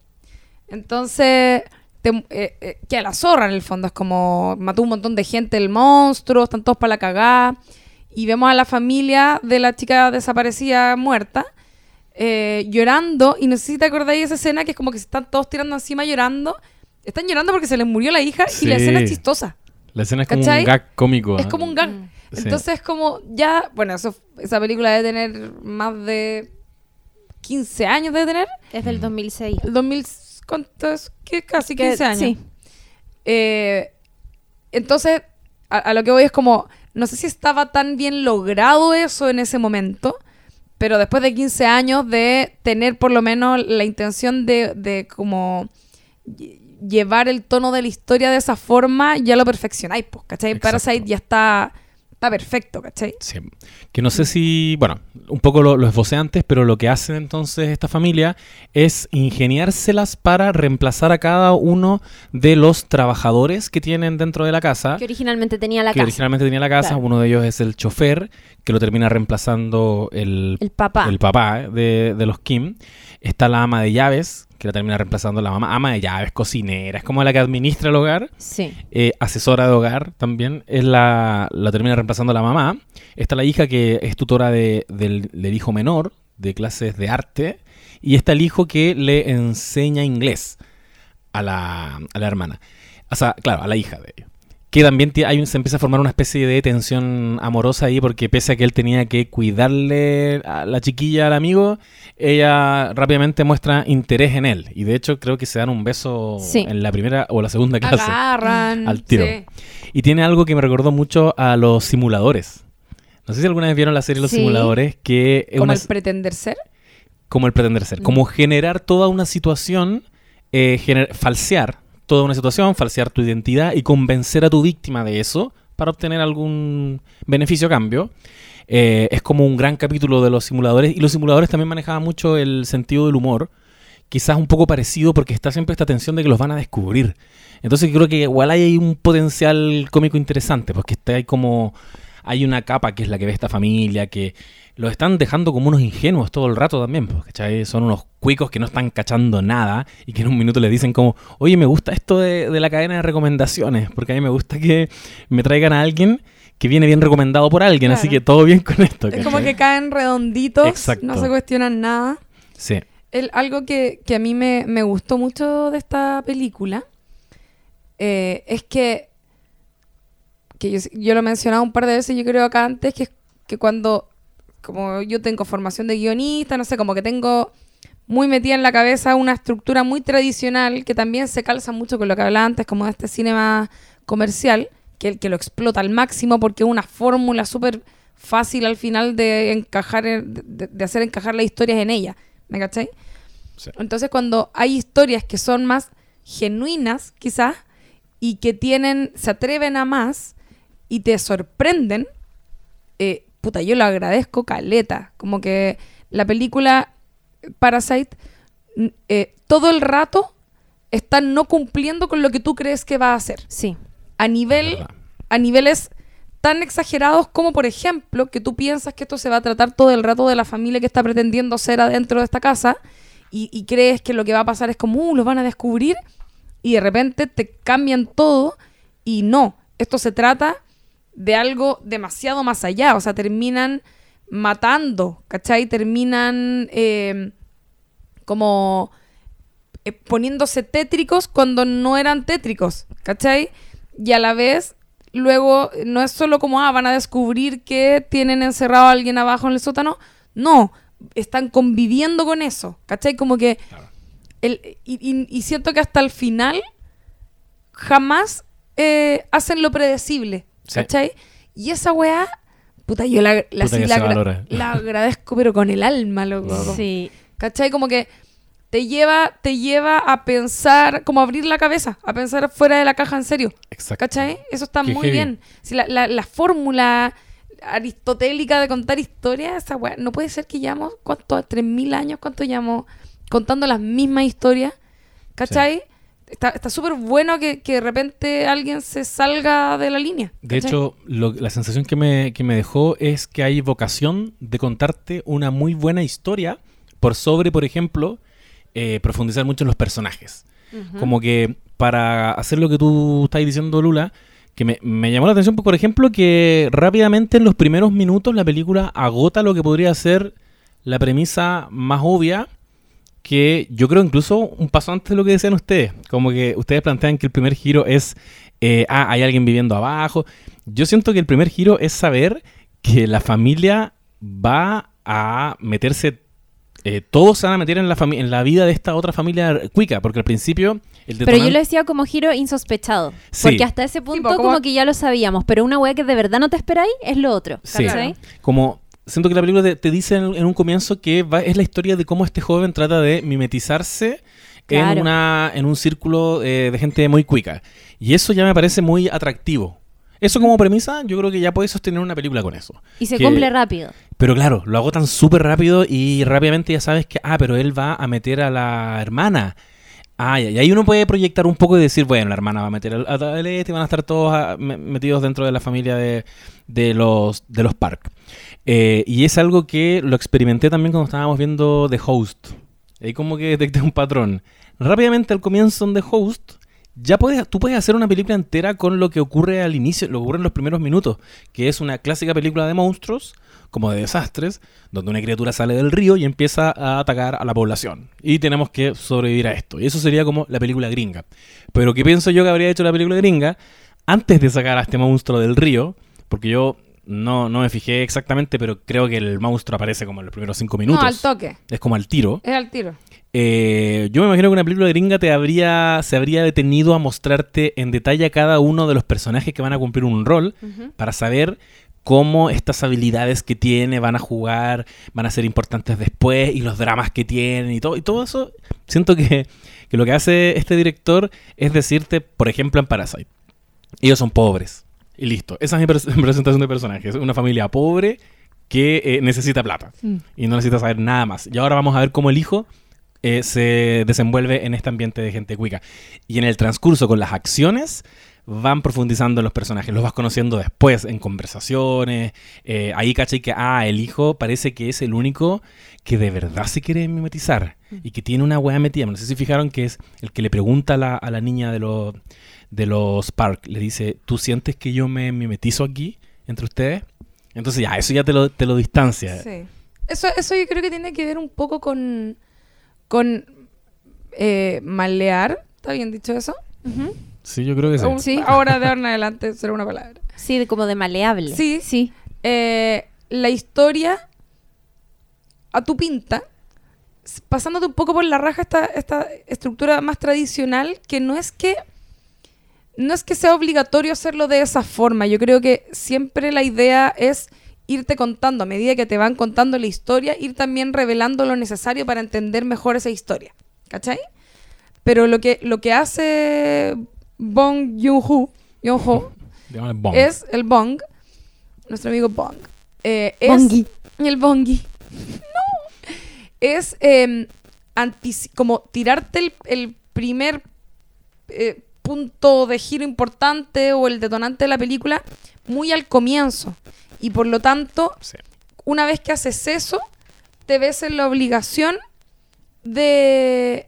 Entonces, te, eh, eh, queda la zorra en el fondo. Es como mató un montón de gente el monstruo, están todos para la cagada. Y vemos a la familia de la chica desaparecida muerta eh, llorando. Y no sé si te acordáis de esa escena que es como que se están todos tirando encima llorando. Están llorando porque se les murió la hija y la escena es chistosa. La escena es como un gag cómico. Es como un gag. Mm. Sí. Entonces es como ya, bueno, eso, esa película debe tener más de 15 años de tener. Es del 2006. El 2000, ¿cuánto es? ¿Qué? Casi Que- 15 años. sí. Eh, entonces, a, a lo que voy es como, no sé si estaba tan bien logrado eso en ese momento, pero después de 15 años de tener por lo menos la intención de, de como lle- llevar el tono de la historia de esa forma, ya lo perfeccionáis, pues, ¿cachai? Exacto. Parasite ya está, está perfecto, ¿cachai? Sí. Que no sé si, bueno, un poco lo, lo esbocé antes, pero lo que hace entonces esta familia es ingeniárselas para reemplazar a cada uno de los trabajadores que tienen dentro de la casa. Que originalmente tenía la que casa. originalmente tenía la casa. Claro. Uno de ellos es el chofer, que lo termina reemplazando el, El papá. el papá de, de los Kim. Está la ama de llaves, que la termina reemplazando la mamá. Ama de llaves, cocinera, es como la que administra el hogar. Sí. Eh, asesora de hogar también, es la, la termina reemplazando la mamá. Está la hija que es tutora de- del, del hijo menor, de clases de arte. Y está el hijo que le enseña inglés a la, a la hermana. O sea, claro, a la hija de ellos. Que también tie- hay un- se empieza a formar una especie de tensión amorosa ahí, porque pese a que él tenía que cuidarle a la chiquilla al amigo, ella rápidamente muestra interés en él. Y de hecho, creo que se dan un beso Sí. en la primera o la segunda clase. Agarran. Al tiro. sí. Y tiene algo que me recordó mucho a los simuladores. No sé si alguna vez vieron la serie Los Sí. Simuladores, que es Como el pretender ser. como el pretender ser, como generar toda una situación, eh, falsear toda una situación, falsear tu identidad y convencer a tu víctima de eso para obtener algún beneficio a cambio. Eh, es como un gran capítulo de los simuladores y los simuladores también manejaban mucho el sentido del humor, quizás un poco parecido porque está siempre esta tensión de que los van a descubrir. Entonces creo que igual hay un potencial cómico interesante, porque está ahí como hay una capa que es la que ve esta familia, que los están dejando como unos ingenuos todo el rato también, pues, ¿cachai? Son unos cuicos que no están cachando nada y que en un minuto les dicen como, oye, me gusta esto de, de la cadena de recomendaciones, porque a mí me gusta que me traigan a alguien que viene bien recomendado por alguien, así que todo bien con esto. Es como que caen redonditos, Exacto. no se cuestionan nada. Sí, El- algo que, que a mí me, me gustó mucho de esta película eh, es que, que yo, yo lo he mencionado un par de veces, yo creo acá antes, que, que cuando, como yo tengo formación de guionista, no sé, como que tengo muy metida en la cabeza una estructura muy tradicional que también se calza mucho con lo que hablaba antes, como de este cine más comercial, que, que lo explota al máximo porque es una fórmula súper fácil al final de encajar, en- de, de hacer encajar las historias en ella. ¿Me cachai? Sí. Entonces cuando hay historias que son más genuinas, quizás, y que tienen, se atreven a más y te sorprenden, eh, puta, yo lo agradezco caleta. Como que la película Parasite, eh, todo el rato está no cumpliendo con lo que tú crees que va a hacer. Sí. A nivel a niveles tan exagerados como, por ejemplo, que tú piensas que esto se va a tratar todo el rato de la familia que está pretendiendo ser adentro de esta casa y, y crees que lo que va a pasar es como, uh, los van a descubrir y de repente te cambian todo y no, esto se trata de algo demasiado más allá. O sea, terminan matando, ¿cachai? Terminan eh, como eh, poniéndose tétricos cuando no eran tétricos, ¿cachai? Y a la vez, luego, no es solo como, ah, van a descubrir que tienen encerrado a alguien abajo en el sótano. No, están conviviendo con eso, ¿cachai? Como que... El, y, y- y siento que hasta el final jamás eh, hacen lo predecible. ¿Cachai? Y esa weá, puta, yo la, la, Puta sí la agra- agradezco, pero con el alma, loco. Sí. ¿Cachai? Como que te lleva, te lleva a pensar, como a abrir la cabeza, a pensar fuera de la caja en serio. Exacto. ¿Cachai? Eso está Qué muy heavy. bien. Si la, la- la fórmula aristotélica de contar historias, esa weá, no puede ser que llevamos, ¿cuánto? ¿3.000 años? ¿Cuánto llevamos contando las mismas historias? ¿Cachai? Está súper bueno que, que de repente alguien se salga de la línea. De hecho, lo- la sensación que me, que me dejó es que hay vocación de contarte una muy buena historia por sobre, por ejemplo, eh, profundizar mucho en los personajes. Como que para hacer lo que tú estás diciendo, Lula, que me, me llamó la atención, pues, por ejemplo, que rápidamente en los primeros minutos la película agota lo que podría ser la premisa más obvia, que yo creo incluso un paso antes de lo que decían ustedes. Como que ustedes plantean que el primer giro es, eh, ah, hay alguien viviendo abajo. Yo siento que el primer giro es saber que la familia va a meterse, eh, todos se van a meter en la, en la vida de esta otra familia cuica, porque al principio el Pero yo lo decía como giro insospechado. Sí. Porque hasta ese punto como... como- que ya lo sabíamos. Pero una weá que de verdad no te esperáis es lo otro. Sí. como siento que la película te, te dice en, en un comienzo que va- es la historia de cómo este joven trata de mimetizarse en, una, en un círculo eh, de gente muy cuica. Y eso ya me parece muy atractivo. Eso como premisa, yo creo que ya puedes sostener una película con eso. Y se Que- cumple rápido. Pero claro, lo agotan súper rápido y rápidamente ya sabes que, ah, pero él va a meter a la hermana. Ah, y ahí uno puede proyectar un poco y decir, bueno, la hermana va a meter a tal este y van a estar todos ah, me- metidos dentro de la familia de, de los, de los Park. Eh, y es algo que lo experimenté también cuando estábamos viendo The Host. Ahí como que detecté un patrón. Rápidamente al comienzo en The Host, ya puedes, tú puedes hacer una película entera con lo que ocurre al inicio, lo que ocurre en los primeros minutos, que es una clásica película de monstruos, como de desastres, donde una criatura sale del río y empieza a atacar a la población. Y tenemos que sobrevivir a esto. Y eso sería como la película gringa. Pero ¿qué pienso yo que habría hecho la película gringa? Antes de sacar a este monstruo del río, porque yo no, no me fijé exactamente, pero creo que el monstruo aparece como en los primeros cinco minutos. No, al toque. Es como al tiro. Es al tiro. Eh, yo me imagino que una película gringa te habría, se habría detenido a mostrarte en detalle a cada uno de los personajes que van a cumplir un rol para saber cómo estas habilidades que tiene van a jugar, van a ser importantes después y los dramas que tienen y todo, y todo eso. Siento que, que lo que hace este director es decirte, por ejemplo, en Parasite, ellos son pobres y listo. Esa es mi pres- presentación de personajes. Una familia pobre que eh, necesita plata y no necesita saber nada más. Y ahora vamos a ver cómo el hijo eh, se desenvuelve en este ambiente de gente cuica. Y en el transcurso con las acciones van profundizando en los personajes, los vas conociendo después en conversaciones. eh, ahí caché que, ah, el hijo parece que es el único que de verdad se quiere mimetizar y que tiene una weá metida. No sé si fijaron que es el que le pregunta a la, a la niña de, los de los Park, le dice, ¿tú sientes que yo me mimetizo aquí entre ustedes? Entonces ya, eso ya te lo, te lo distancia. Sí. Eso, eso yo creo que tiene que ver un poco con, con eh, malear. ¿Está bien dicho eso? Sí, yo creo que sí. Un- Sí. Ahora de ahora en adelante será una palabra. Sí, de- como de maleable. Sí. Sí. Eh, la historia a tu pinta, pasándote un poco por la raja esta, esta estructura más tradicional, que no es que no es que sea obligatorio hacerlo de esa forma. Yo creo que siempre la idea es irte contando, a medida que te van contando la historia, ir también revelando lo necesario para entender mejor esa historia. ¿Cachai? Pero lo que, lo que hace Bong Joon-ho, es el Bong, nuestro amigo Bong. eh, es Bongi. El Bongi. No. Es eh, antici- como tirarte el, el primer eh, punto de giro importante o el detonante de la película muy al comienzo. Y por lo tanto, Sí. una vez que haces eso, te ves en la obligación de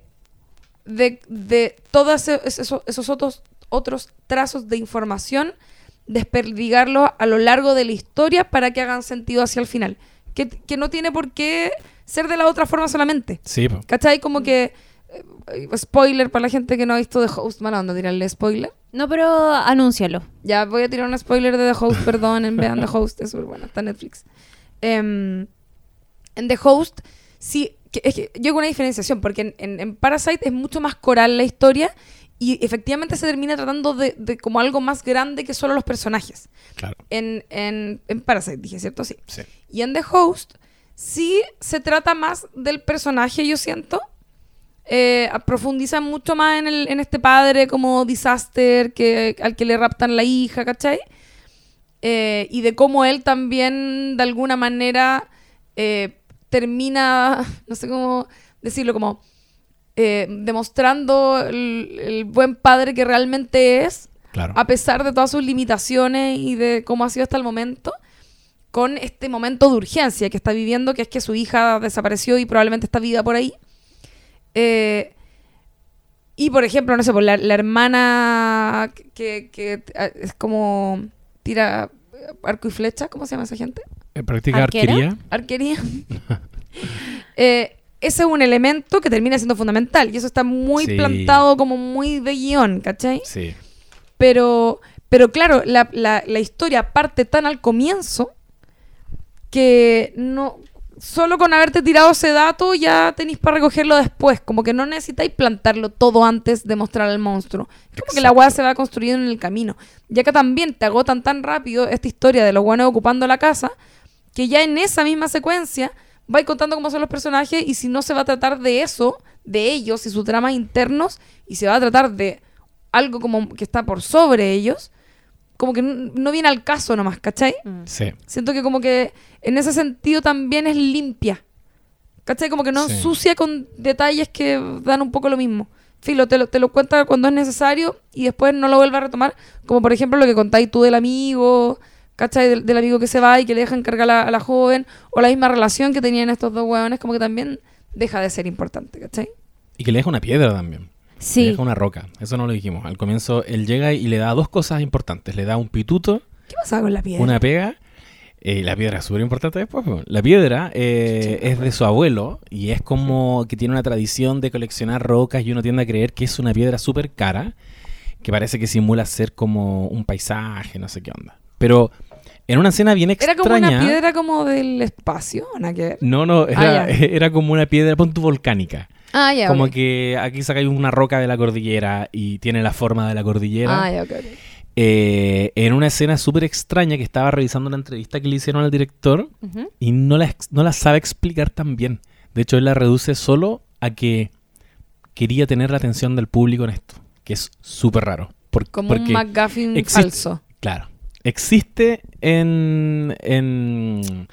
de, de todos esos, esos otros, otros trazos de información desperdigarlos a lo largo de la historia para que hagan sentido hacia el final. Que, que no tiene por qué ser de la otra forma solamente. Sí, po. ¿Cachai? Como que... eh, spoiler para la gente que no ha visto The Host. Mala onda tirarle spoiler. No, pero anúncialo. Ya voy a tirar un spoiler de The Host, perdonen, vean The Host, es súper buena, está en Netflix. Em, en The Host, sí, que- es que yo hago una diferenciación, porque en, en- en Parasite es mucho más coral la historia y efectivamente se termina tratando de, de como algo más grande que solo los personajes. Claro. En, en, en Parasite, dije, ¿cierto? Sí. Sí. Y en The Host, sí se trata más del personaje, yo siento. Eh, profundiza mucho más en, el, en este padre como disaster que, al que le raptan la hija, ¿cachai? Eh, y de cómo él también, de alguna manera, eh, termina, no sé cómo decirlo, como eh, demostrando el, el buen padre que realmente es, Claro. a pesar de todas sus limitaciones y de cómo ha sido hasta el momento, con este momento de urgencia que está viviendo, que es que su hija desapareció y probablemente está viva por ahí. Eh, y por ejemplo, no sé, pues la, la hermana que, que eh, es como tira arco y flecha, ¿cómo se llama esa gente? Eh, Practica arquería. Arquería. Eh, ese es un elemento que termina siendo fundamental y eso está muy Sí. plantado como muy de guion, ¿cachai? Sí. Pero, pero claro, la, la- la historia parte tan al comienzo que no. Solo con haberte tirado ese dato ya tenéis para recogerlo después. Como que no necesitáis plantarlo todo antes de mostrar al monstruo. Es como que la weá se va construyendo en el camino. Y acá también te agotan tan rápido esta historia de los guanes ocupando la casa que ya en esa misma secuencia vais contando cómo son los personajes y si no se va a tratar de eso, de ellos y sus dramas internos, y se va a tratar de algo como que está por sobre ellos, como que no viene al caso nomás, ¿cachai? Mm. Sí. Siento que como que en ese sentido también es limpia. ¿Cachai? Como que no Sí. ensucia con detalles que dan un poco lo mismo. Filo, te lo, te lo cuenta cuando es necesario y después no lo vuelve a retomar. Como por ejemplo lo que contáis tú del amigo, ¿cachai? Del, del amigo que se va y que le dejan cargar a la, a la joven. O la misma relación que tenían estos dos hueones, como que también deja de ser importante, ¿cachai? Y que le deja una piedra también. Le Sí. deja una roca. Eso no lo dijimos. Al comienzo él llega y le da dos cosas importantes. Le da un pituto, ¿Qué pasa con la piedra? una pega. eh, la piedra es súper importante después. po. La piedra eh, es de su abuelo y es como que tiene una tradición de coleccionar rocas y uno tiende a creer que es una piedra súper cara que parece que simula ser como un paisaje, no sé qué onda. Pero en una escena bien Era extraña... como una piedra como del espacio. No, no, era, Ah, era como una piedra, punto volcánica. Ah, ya, Como que aquí sacáis una roca de la cordillera y tiene la forma de la cordillera. Ah, ya, ok, ok. Eh, en una escena súper extraña que estaba revisando la entrevista que le hicieron al director y no la, no la sabe explicar tan bien. De hecho, él la reduce solo a que quería tener la atención del público en esto, que es súper raro. Por- Como porque, un McGuffin existe- falso. claro, existe en, en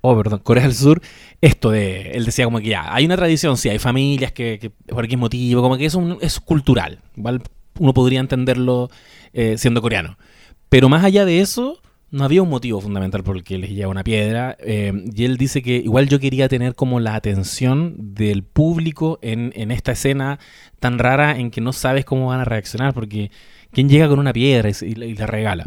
oh, perdón, Corea del Sur, esto de, él decía como que ya, hay una tradición, sí, hay familias que, que por X motivo, como que es, un- es cultural, igual uno podría entenderlo eh, siendo coreano. Pero más allá de eso, no había un motivo fundamental por el que les lleva una piedra. eh, y él dice que igual yo quería tener como la atención del público en, en esta escena tan rara en que no sabes cómo van a reaccionar, porque ¿quién llega con una piedra y la regala?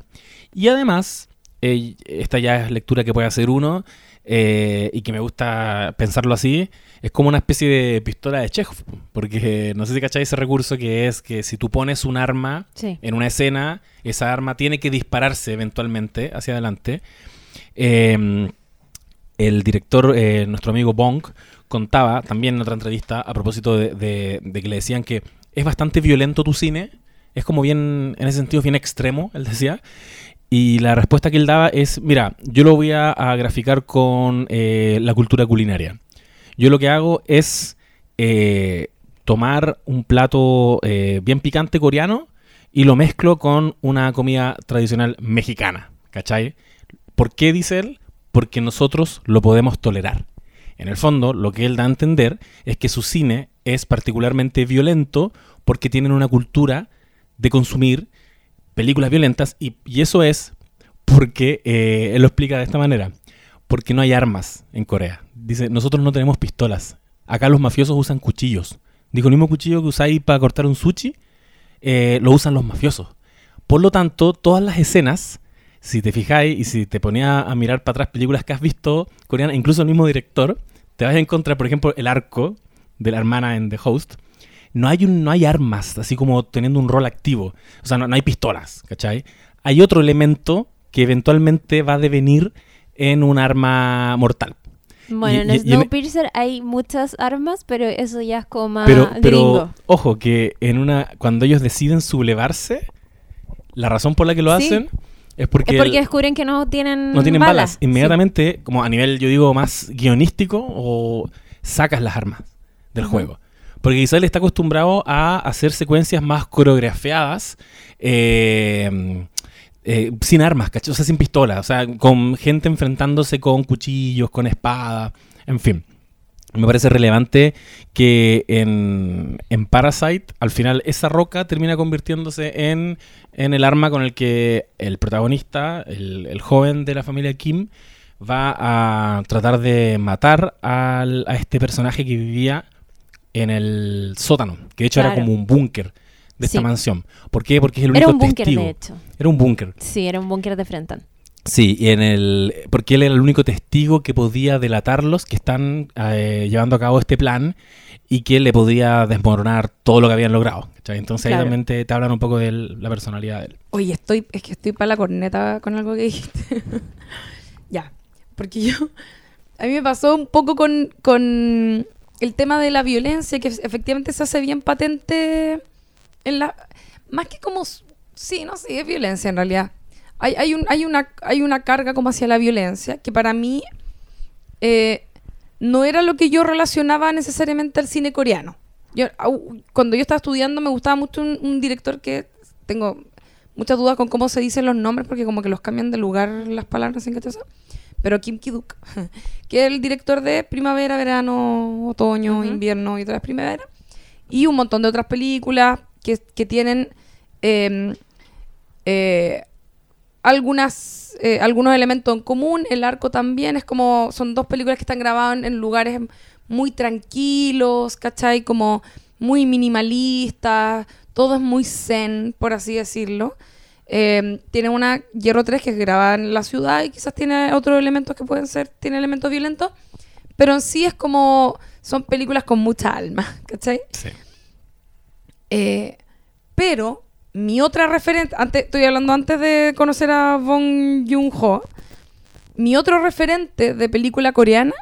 Y además, eh, esta ya es lectura que puede hacer uno, eh, y que me gusta pensarlo así, es como una especie de pistola de Chekhov, porque no sé si cacháis ese recurso que es que si tú pones un arma Sí. en una escena, esa arma tiene que dispararse eventualmente hacia adelante. Eh, el director, eh, nuestro amigo Bong, contaba también en otra entrevista a propósito de, de- de que le decían que es bastante violento tu cine, es como bien, en ese sentido, bien extremo, él decía. Y la respuesta que él daba es, mira, yo lo voy a, graficar con eh, la cultura culinaria. Yo lo que hago es eh, tomar un plato eh, bien picante coreano y lo mezclo con una comida tradicional mexicana, ¿cachai? ¿Por qué dice él? Porque nosotros lo podemos tolerar. En el fondo, lo que él da a entender es que su cine es particularmente violento porque tienen una cultura de consumir películas violentas y, eso es porque, eh, él lo explica de esta manera, porque no hay armas en Corea. Dice, nosotros no tenemos pistolas. Acá los mafiosos usan cuchillos. Dijo, el mismo cuchillo que usáis para cortar un sushi, eh, lo usan los mafiosos. Por lo tanto, todas las escenas, si te fijáis y si te ponías a mirar para atrás películas que has visto coreanas, incluso el mismo director, te vas a encontrar, por ejemplo, el arco de la hermana en The Host. No hay, un, no hay armas, así como teniendo un rol activo. O sea, no, no hay pistolas, ¿cachai? Hay otro elemento que eventualmente va a devenir en un arma mortal. Bueno, Y- en Snowpiercer hay muchas armas, pero eso ya es como más Pero, gringo. pero ojo, que en una cuando ellos deciden sublevarse, la razón por la que lo Sí. hacen es porque, es porque el- descubren que no tienen no tienen balas. balas. Inmediatamente, como a nivel, yo digo, más guionístico, o sacas las armas del juego. Porque quizás está acostumbrado a hacer secuencias más coreografiadas, eh, eh, sin armas, ¿cachai? O sea, sin pistolas, o sea, con gente enfrentándose con cuchillos, con espadas, en fin. Me parece relevante que en, en Parasite, al final, esa roca termina convirtiéndose en, en el arma con el que el protagonista, el, el joven de la familia Kim, va a tratar de matar al- a este personaje que vivía en el sótano, que de hecho era como un búnker de esta Sí. mansión. ¿Por qué? Porque es el Era único un búnker, testigo. de hecho. Era un búnker. Sí, era un búnker de Frenton. Sí, y en el porque él era el único testigo que podía delatarlos que están eh, llevando a cabo este plan y que le podía desmoronar todo lo que habían logrado. ¿cachai? Entonces ahí Claro. también te, te hablan un poco de la personalidad de él. Oye, estoy, es que estoy para la corneta con algo que dijiste. ya, porque yo, a mí me pasó un poco con, con el tema de la violencia, que efectivamente se hace bien patente en la... Más que como... Sí, no, sí, es violencia en realidad. Hay, hay, un, hay, una, hay una carga como hacia la violencia que para mí eh, no era lo que yo relacionaba necesariamente al cine coreano. Yo, cuando yo estaba estudiando me gustaba mucho un, un director que tengo muchas dudas con cómo se dicen los nombres porque como que los cambian de lugar las palabras eso. Pero Kim Ki-duk, que es el director de Primavera, Verano, Otoño. Invierno y otras primaveras. Y un montón de otras películas que, que tienen eh, eh, algunas, eh, algunos elementos en común. El arco también es como, son dos películas que están grabadas en, en lugares muy tranquilos, ¿cachai? Como muy minimalistas, todo es muy zen, por así decirlo. Eh, tiene una Hierro 3 que es grabada en la ciudad y quizás tiene otros elementos que pueden ser, tiene elementos violentos, pero en sí es como, son películas con mucha alma, ¿cachai? Sí. Eh, pero mi otra referente, antes, estoy hablando antes de conocer a Bong Joon-ho, mi otro referente de película coreana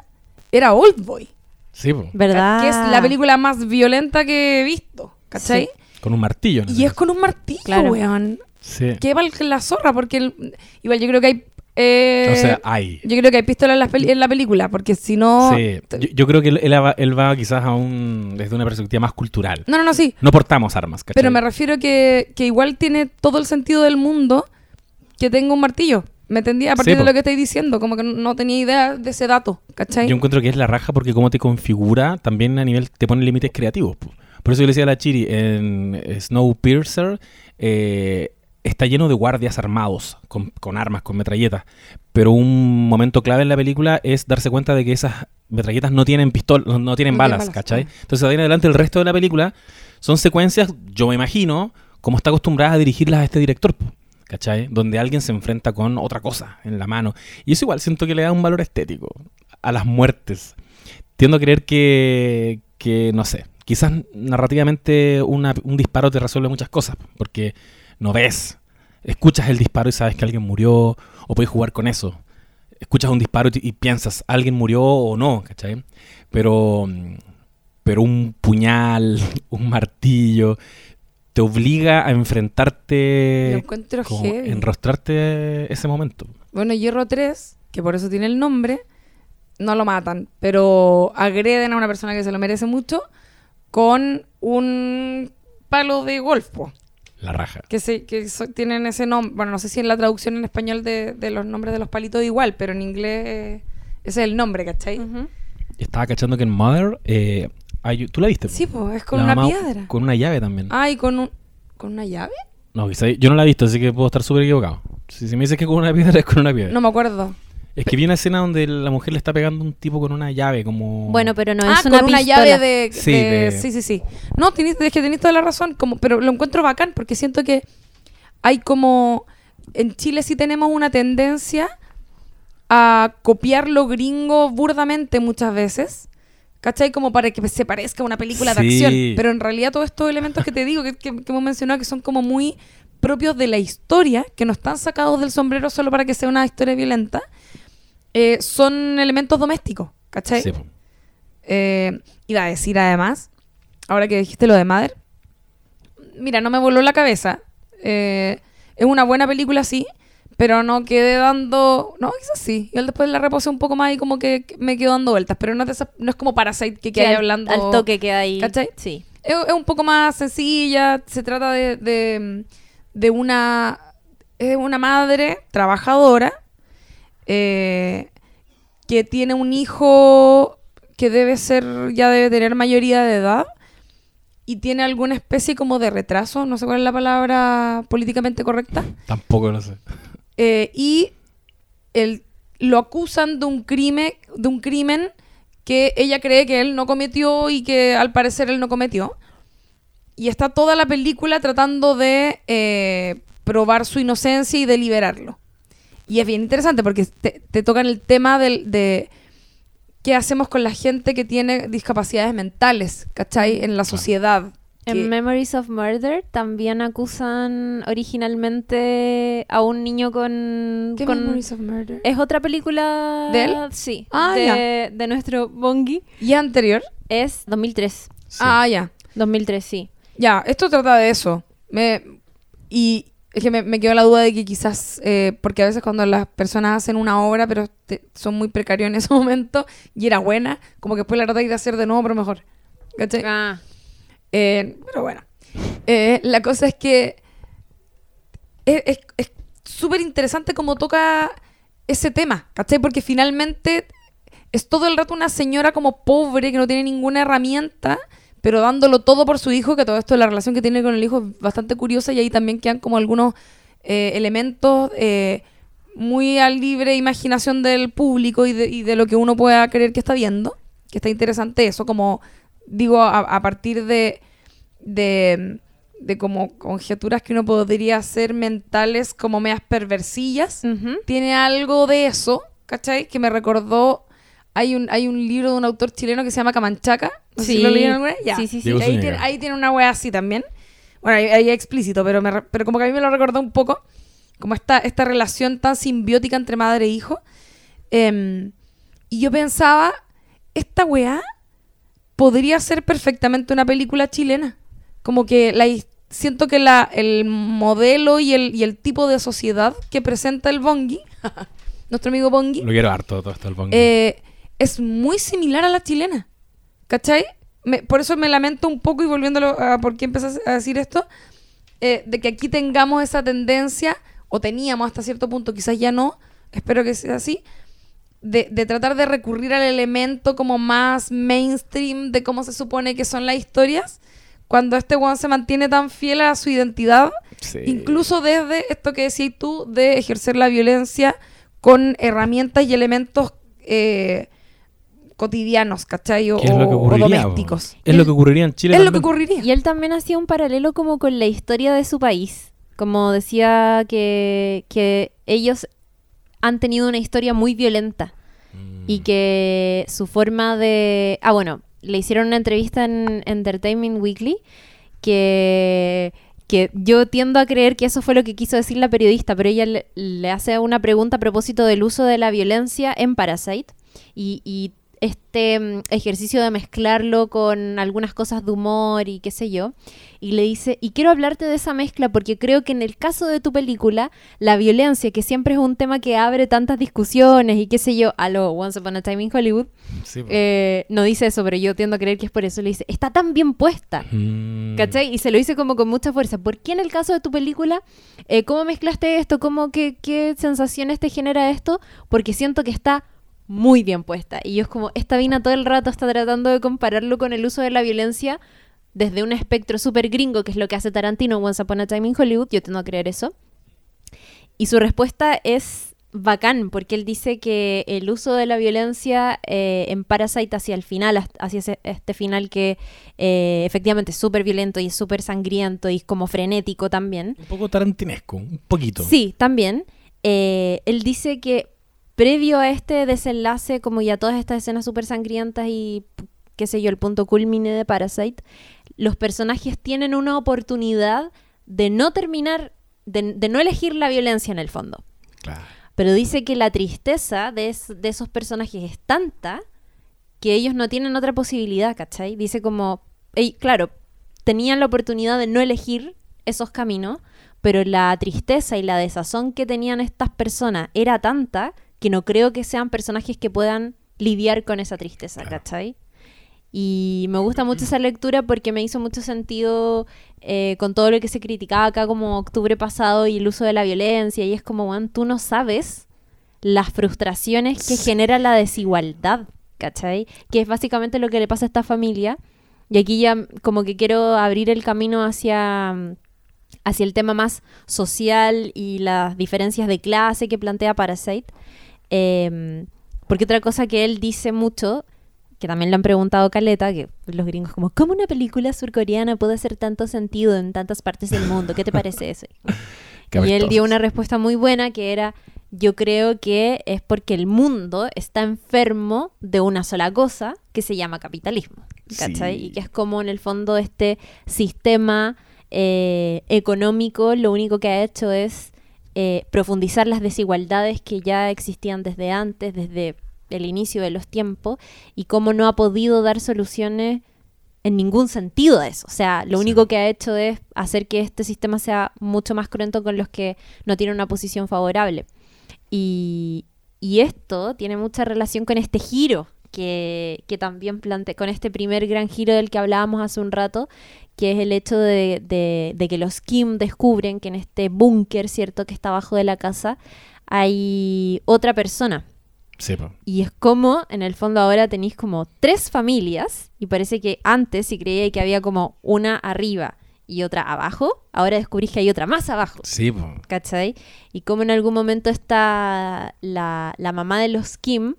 era Oldboy, Sí, po. ¿Verdad? que es la película más violenta que he visto, ¿cachai? Sí. con un martillo. ¿no? Y es con un martillo, Claro. weón. Sí. Que val que la zorra, porque el- igual yo creo que hay... eh, O sea, hay. yo creo que hay pistolas en la, peli- en la película, porque si no... Sí. Yo, yo creo que él, él va, él va quizás a un, desde una perspectiva más cultural. No, no, no, sí. No portamos armas, ¿cachai? Pero me refiero que, que igual tiene todo el sentido del mundo que tenga un martillo. ¿Me entendí? A partir Sí, de lo que estáis diciendo. Como que no tenía idea de ese dato. ¿Cachai? Yo encuentro que es la raja porque como te configura, también a nivel te pone límites creativos. po. Por eso yo le decía a la Chiri, en Snowpiercer eh, está lleno de guardias armados, con, con armas, con metralletas. Pero un momento clave en la película es darse cuenta de que esas metralletas no tienen pistol, no, no tienen No balas, balas, ¿cachai? Entonces de ahí en adelante el resto de la película son secuencias, yo me imagino, como está acostumbrada a dirigirlas a este director. ¿Cachai? Donde alguien se enfrenta con otra cosa en la mano. Y eso igual siento que le da un valor estético a las muertes. Tiendo a creer que, que no sé, quizás narrativamente una- un disparo te resuelve muchas cosas, porque no ves, escuchas el disparo y sabes que alguien murió, o puedes jugar con eso. Escuchas un disparo y, y piensas, alguien murió o no, ¿cachai? Pero, mm, pero un puñal, un martillo, te obliga a Lo enfrentarte, encuentro como heavy. enrostrarte ese momento. Bueno, Hierro 3, que por eso tiene el nombre, no lo matan, pero agreden a una persona que se lo merece mucho con un palo de golf, po, La raja. que, se, que so- tienen ese nombre. Bueno, no sé si en la traducción en español de, de los nombres de los palitos igual, pero en inglés eh, ese es el nombre, ¿cachai? Estaba cachando que en Mother, eh, hay- ¿tú la viste? Sí, pues es con La una mamá piedra. Con una llave también. Ah, y con un... ¿Con una llave? No, quizá- yo no la he visto, así que puedo estar súper equivocado. Si, si me dices que con una piedra, es con una piedra. No me acuerdo. Es que vi una escena donde la mujer le está pegando a un tipo con una llave, como... Bueno, pero no ah, es una con una pistola. llave de... Sí, de- de- Sí, sí, sí. No, tenés, es que tenés toda la razón, como, pero lo encuentro bacán porque siento que hay como... En Chile sí tenemos una tendencia a copiar lo gringo burdamente muchas veces. ¿Cachai? Como para que se parezca a una película de acción. Pero en realidad todos estos elementos que te digo, que, que- que hemos mencionado, que son como muy propios de la historia, que no están sacados del sombrero solo para que sea una historia violenta, eh, son elementos domésticos. ¿Cachai? Sí. Eh, iba a decir además, ahora que dijiste lo de Mother, mira, no me voló la cabeza. Eh, es una buena película, sí, pero no quedé dando. No, quizás sí. Y él después la reposé un poco más y como que me quedo dando vueltas, pero no es, de esas- no es como Parasite que Que queda al, hablando. al toque queda ahí. ¿Cachai? Sí. Es, es un poco más sencilla. Se trata de, de, de una. Es de una madre trabajadora eh, que tiene un hijo que debe ser. Ya debe tener mayoría de edad. Y tiene alguna especie como de retraso. No sé cuál es la palabra políticamente correcta. Tampoco lo sé. Eh, y el- lo acusan de un crimen, de un crimen que ella cree que él no cometió y que al parecer él no cometió. Y está toda la película tratando de eh, probar su inocencia y de liberarlo. Y es bien interesante porque te, te tocan el tema del, de qué hacemos con la gente que tiene discapacidades mentales, ¿cachai? En la sociedad. En Que- Memories of Murder también acusan originalmente a un niño con... ¿Qué con- Memories of Murder? Es otra película... ¿De él? Sí. Ah, de, de nuestro Bongi. ¿Y anterior? Es 2003. Sí. Ah, ya. 2003, sí. Ya, esto trata de eso. Me, y es que me, me quedó la duda de que quizás, eh, porque a veces cuando las personas hacen una obra, pero te- son muy precarios en ese momento, y era buena, como que después la tratáis de hacer de nuevo, pero mejor. ¿Cachai? Ah. Eh, pero bueno. Eh, la cosa es que es- súper interesante cómo toca ese tema, ¿cachai? Porque finalmente es todo el rato una señora como pobre que no tiene ninguna herramienta, pero dándolo todo por su hijo, que todo esto la relación que tiene con el hijo es bastante curiosa y ahí también quedan como algunos eh, elementos eh, muy a libre imaginación del público y de, y de lo que uno pueda creer que está viendo, que está interesante eso, como digo, a, a partir de, de, de como conjeturas que uno podría hacer mentales como medias perversillas, tiene algo de eso, ¿cachai? Que me recordó, hay un, hay un libro de un autor chileno que se llama Camanchaca, no sé si Sí. lo leyeron alguna vez, ya. Sí, sí, sí. Ahí, tiene, ahí tiene una wea así también. Bueno, ahí, ahí es explícito, pero, me pero como que a mí me lo recordó un poco, como esta, esta relación tan simbiótica entre madre e hijo. Em, y yo pensaba, esta weá podría ser perfectamente una película chilena. Como que la, siento que la, el modelo y el, y el tipo de sociedad que presenta el Bongi, nuestro amigo Bongi, Lo quiero harto todo esto el bongo. eh, es muy similar a la chilena. ¿Cachai? Me- por eso me lamento un poco y volviéndolo a por qué empecé a decir esto, eh, de que aquí tengamos esa tendencia, o teníamos hasta cierto punto, quizás ya no, espero que sea así, de, de tratar de recurrir al elemento como más mainstream de cómo se supone que son las historias, cuando este one se mantiene tan fiel a su identidad, Sí. incluso desde esto que decías tú, de ejercer la violencia con herramientas y elementos eh, cotidianos, ¿cachai? O, ¿Qué es lo que ocurriría? domésticos. Es lo que ocurriría en Chile. Es lo que ocurriría. Y él también hacía un paralelo como con la historia de su país. Como decía que, que ellos han tenido una historia muy violenta Mm. y que su forma de... Ah, bueno, le hicieron una entrevista en Entertainment Weekly que, que yo tiendo a creer que eso fue lo que quiso decir la periodista, pero ella le, le hace una pregunta a propósito del uso de la violencia en Parasite y, y este mm, ejercicio de mezclarlo con algunas cosas de humor y qué sé yo, y le dice, y quiero hablarte de esa mezcla porque creo que en el caso de tu película, la violencia, que siempre es un tema que abre tantas discusiones y qué sé yo, a lo Once Upon a Time in Hollywood, Sí, eh, no dice eso, pero yo tiendo a creer que es por eso, le dice, está tan bien puesta. Mm. ¿Cachai? Y se lo dice como con mucha fuerza. ¿Por qué en el caso de tu película, eh, cómo mezclaste esto? ¿Cómo, qué, ¿Qué sensaciones te genera esto? Porque siento que está muy bien puesta. Y yo es como, esta vina todo el rato está tratando de compararlo con el uso de la violencia desde un espectro súper gringo, que es lo que hace Tarantino Once Upon a Time in Hollywood. Yo tengo a creer eso. Y su respuesta es bacán, porque él dice que el uso de la violencia eh, en Parasite hacia el final, hacia ese- este final que eh, efectivamente es súper violento y es súper sangriento y es como frenético también. Un poco tarantinesco, un poquito. Sí, también. Eh, él dice que previo a este desenlace, como ya todas estas escenas súper sangrientas y qué sé yo, el punto culmine de Parasite, los personajes tienen una oportunidad de no terminar, de, de no elegir la violencia en el fondo. Claro. Pero dice que la tristeza de, es- de esos personajes es tanta que ellos no tienen otra posibilidad, ¿cachai? Dice como, ey, claro, tenían la oportunidad de no elegir esos caminos, pero la tristeza y la desazón que tenían estas personas era tanta que no creo que sean personajes que puedan lidiar con esa tristeza, Claro. ¿cachai? Y me gusta mucho esa lectura porque me hizo mucho sentido eh, con todo lo que se criticaba acá como octubre pasado y el uso de la violencia. Y es como, weón, tú no sabes las frustraciones que genera la desigualdad, ¿cachai? Que es básicamente lo que le pasa a esta familia. Y aquí ya mm, como que quiero abrir el camino hacia, mm, hacia el tema más social y las diferencias de clase que plantea Parasite. Em, porque otra cosa que él dice mucho, que también le han preguntado Caleta, que los gringos como, ¿cómo una película surcoreana puede hacer tanto sentido en tantas partes del mundo? ¿Qué te parece eso? Y él dio una respuesta muy buena que era, yo creo que es porque el mundo está enfermo de una sola cosa que se llama capitalismo. ¿Cachai? Sí. Y que es como en el fondo este sistema eh, económico lo único que ha hecho es eh, profundizar las desigualdades que ya existían desde antes, desde el inicio de los tiempos, y cómo no ha podido dar soluciones en ningún sentido a eso. O sea, lo Sí. único que ha hecho es hacer que este sistema sea mucho más cruento con los que no tienen una posición favorable. Y, y esto tiene mucha relación con este giro que, que también plantea, con este primer gran giro del que hablábamos hace un rato, que es el hecho de, de- de que los Kim descubren que en este búnker, ¿cierto?, que está abajo de la casa, hay otra persona. Sí, po. Y es como, en el fondo ahora tenéis como tres familias, y parece que antes si creía que había como una arriba y otra abajo, ahora descubrís que hay otra más abajo. Sí, po. ¿Cachai? Y como en algún momento está la, la mamá de los Kim,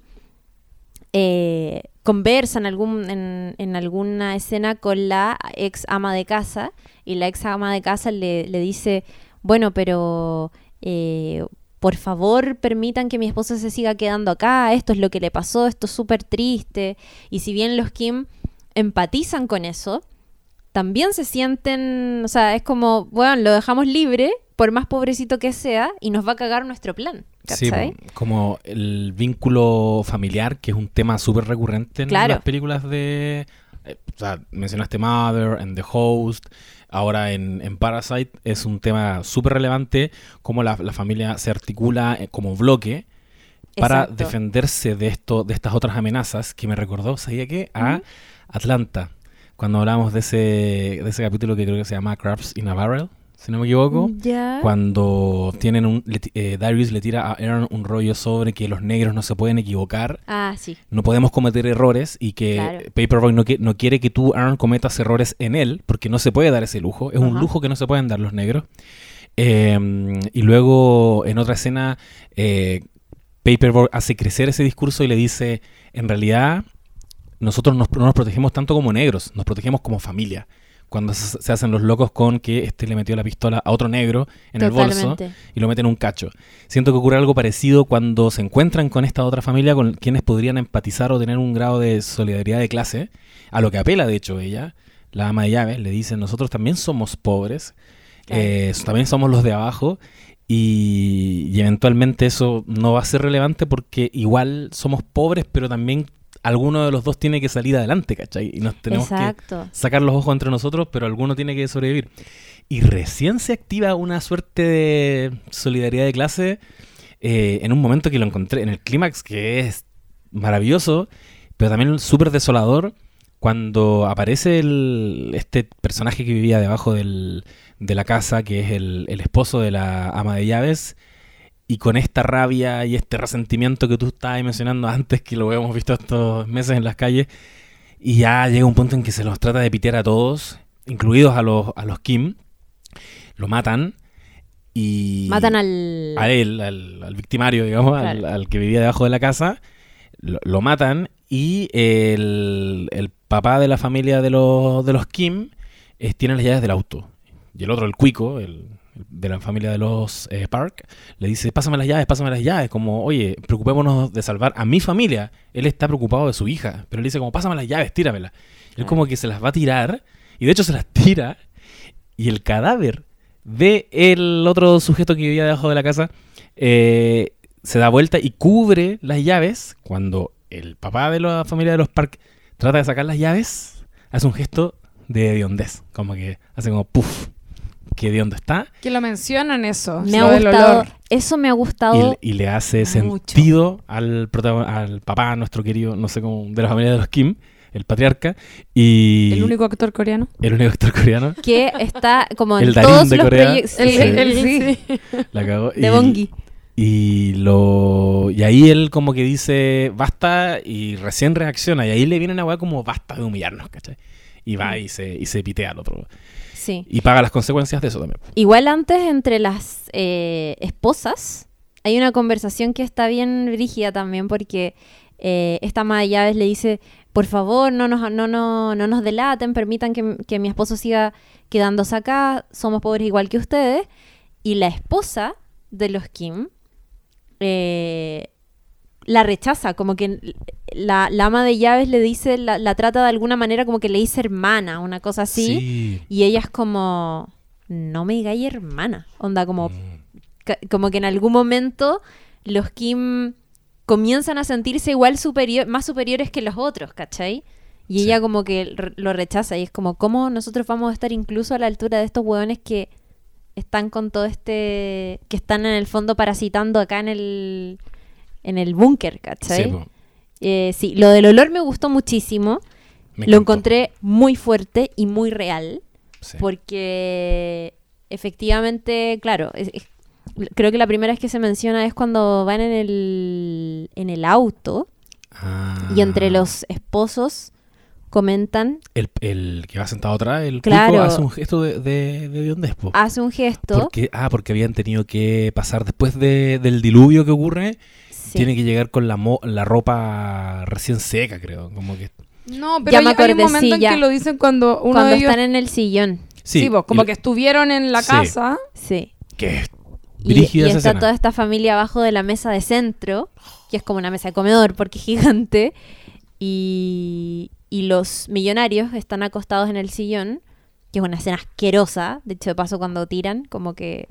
eh, conversa en, algún, en, en alguna escena con la ex ama de casa, y la ex ama de casa le, dice, bueno, pero eh, por favor permitan que mi esposa se siga quedando acá, esto es lo que le pasó, esto es súper triste, y si bien los Kim empatizan con eso, también se sienten, o sea, es como, bueno, lo dejamos libre, por más pobrecito que sea, y nos va a cagar nuestro plan. Sí, como el vínculo familiar, que es un tema súper recurrente en Claro. las películas de... eh, o sea, mencionaste Mother and The Host, ahora en, en Parasite es un tema súper relevante, cómo la, la familia se articula eh, como bloque para Exacto. defenderse de esto, de estas otras amenazas, que me recordó, ¿sabía qué? A. Atlanta, cuando hablamos de ese, de ese capítulo que creo que se llama Crabs in a Barrel, si no me equivoco. Ya. Cuando tienen un, le eh, Darius le tira a Aaron un rollo sobre que los negros no se pueden equivocar, Ah, sí. no podemos cometer errores y que Claro. Paperboy no, no quiere que tú, Aaron, cometas errores en él, porque no se puede dar ese lujo. Es un lujo que no se pueden dar los negros. Eh, y luego, en otra escena, eh, Paperboy hace crecer ese discurso y le dice, en realidad, nosotros nos- no nos protegemos tanto como negros, nos protegemos como familia. Cuando se, hacen los locos con que este le metió la pistola a otro negro en el bolso y lo meten en un cacho. Siento que ocurre algo parecido cuando se encuentran con esta otra familia con quienes podrían empatizar o tener un grado de solidaridad de clase, a lo que apela de hecho ella, la ama de llaves, le dice, nosotros también somos pobres, Claro. eh, también somos los de abajo y, y eventualmente eso no va a ser relevante porque igual somos pobres, pero también alguno de los dos tiene que salir adelante, ¿cachai? Y nos tenemos que sacar los ojos entre nosotros, pero alguno tiene que sobrevivir. Y recién se activa una suerte de solidaridad de clase eh, en un momento que lo encontré, en el clímax, que es maravilloso, pero también súper desolador, cuando aparece el, este personaje que vivía debajo del- de la casa, que es el, el esposo de la ama de llaves, y con esta rabia y este resentimiento que tú estabas mencionando antes, que lo hemos visto estos meses en las calles, y ya llega un punto en que se los trata de pitear a todos, incluidos a los, a los Kim. Lo matan. y Matan al... a él, al, al victimario, digamos, al, Claro. al que vivía debajo de la casa, lo, lo matan y el, el papá de la familia de los, de los Kim eh, tiene las llaves del auto. Y el otro, el cuico, el de la familia de los eh, Park, le dice, pásame las llaves, pásame las llaves, como, oye, preocupémonos de salvar a mi familia. Él está preocupado de su hija, pero le dice como, pásame las llaves, tíramelas. Y él Ah. como que se las va a tirar, y de hecho se las tira, y el cadáver de el otro sujeto que vivía debajo de la casa eh, se da vuelta y cubre las llaves cuando el papá de la familia de los Park trata de sacar las llaves hace un gesto de hediondez como que hace como puff que hediondo está Que lo mencionan eso. Me ha gustado, olor. eso me ha y, gustado y le hace Mucho. sentido al, al papá nuestro querido no sé cómo de la familia de los Kim el patriarca y El único actor coreano. el único actor coreano que está como en El Darín todos de los Corea. proyectos El- El, el- sí. la cagó de y- Bongi. Y lo y ahí él como que dice basta y recién reacciona y ahí le viene una weá como basta de humillarnos, ¿cachai? Y va y se, y se pitea al otro. Sí. Y paga las consecuencias de eso también. Igual antes entre las eh, esposas hay una conversación que está bien rígida también porque eh, esta ama de llaves le dice, por favor, no nos, no, no, no nos delaten, permitan que, que mi esposo siga quedándose acá, somos pobres igual que ustedes. Y la esposa de los Kim eh, la rechaza, como que la, la ama de llaves le dice, la, la trata de alguna manera como que le dice hermana, una cosa así. Sí. Y ella es como, no me digáis hermana. Onda, como, Mm. como que en algún momento los Kim comienzan a sentirse igual superior, más superiores que los otros, ¿cachai? Y Sí. ella como que lo rechaza y es como, ¿cómo nosotros vamos a estar incluso a la altura de estos hueones que están con todo este, que están en el fondo parasitando acá en el, en el búnker, ¿cachai? Sí, po. Eh, sí, lo del olor me gustó muchísimo. Me lo encantó. encontré muy fuerte y muy real. Sí. Porque efectivamente, claro, es- es- creo que la primera vez que se menciona es cuando van en el, en el auto Ah. y entre los esposos comentan, El, el que va sentado atrás, el Claro. cuico, hace un gesto de, de, de hace un gesto. Porque, ah, porque habían tenido que pasar después de- del diluvio que ocurre. Sí. Tiene que llegar con la, mo- la ropa recién seca, creo. Como que No, pero Ya hay, me hay un acordé, momento sí, en que lo dicen cuando uno cuando de ellos... están en el sillón. Sí, vos, como y- que estuvieron en la Sí. casa. Sí. que Y, y está escena. toda esta familia abajo de la mesa de centro, que es como una mesa de comedor porque es gigante, y, y los millonarios están acostados en el sillón, que es una escena asquerosa, de hecho de paso cuando tiran, como que...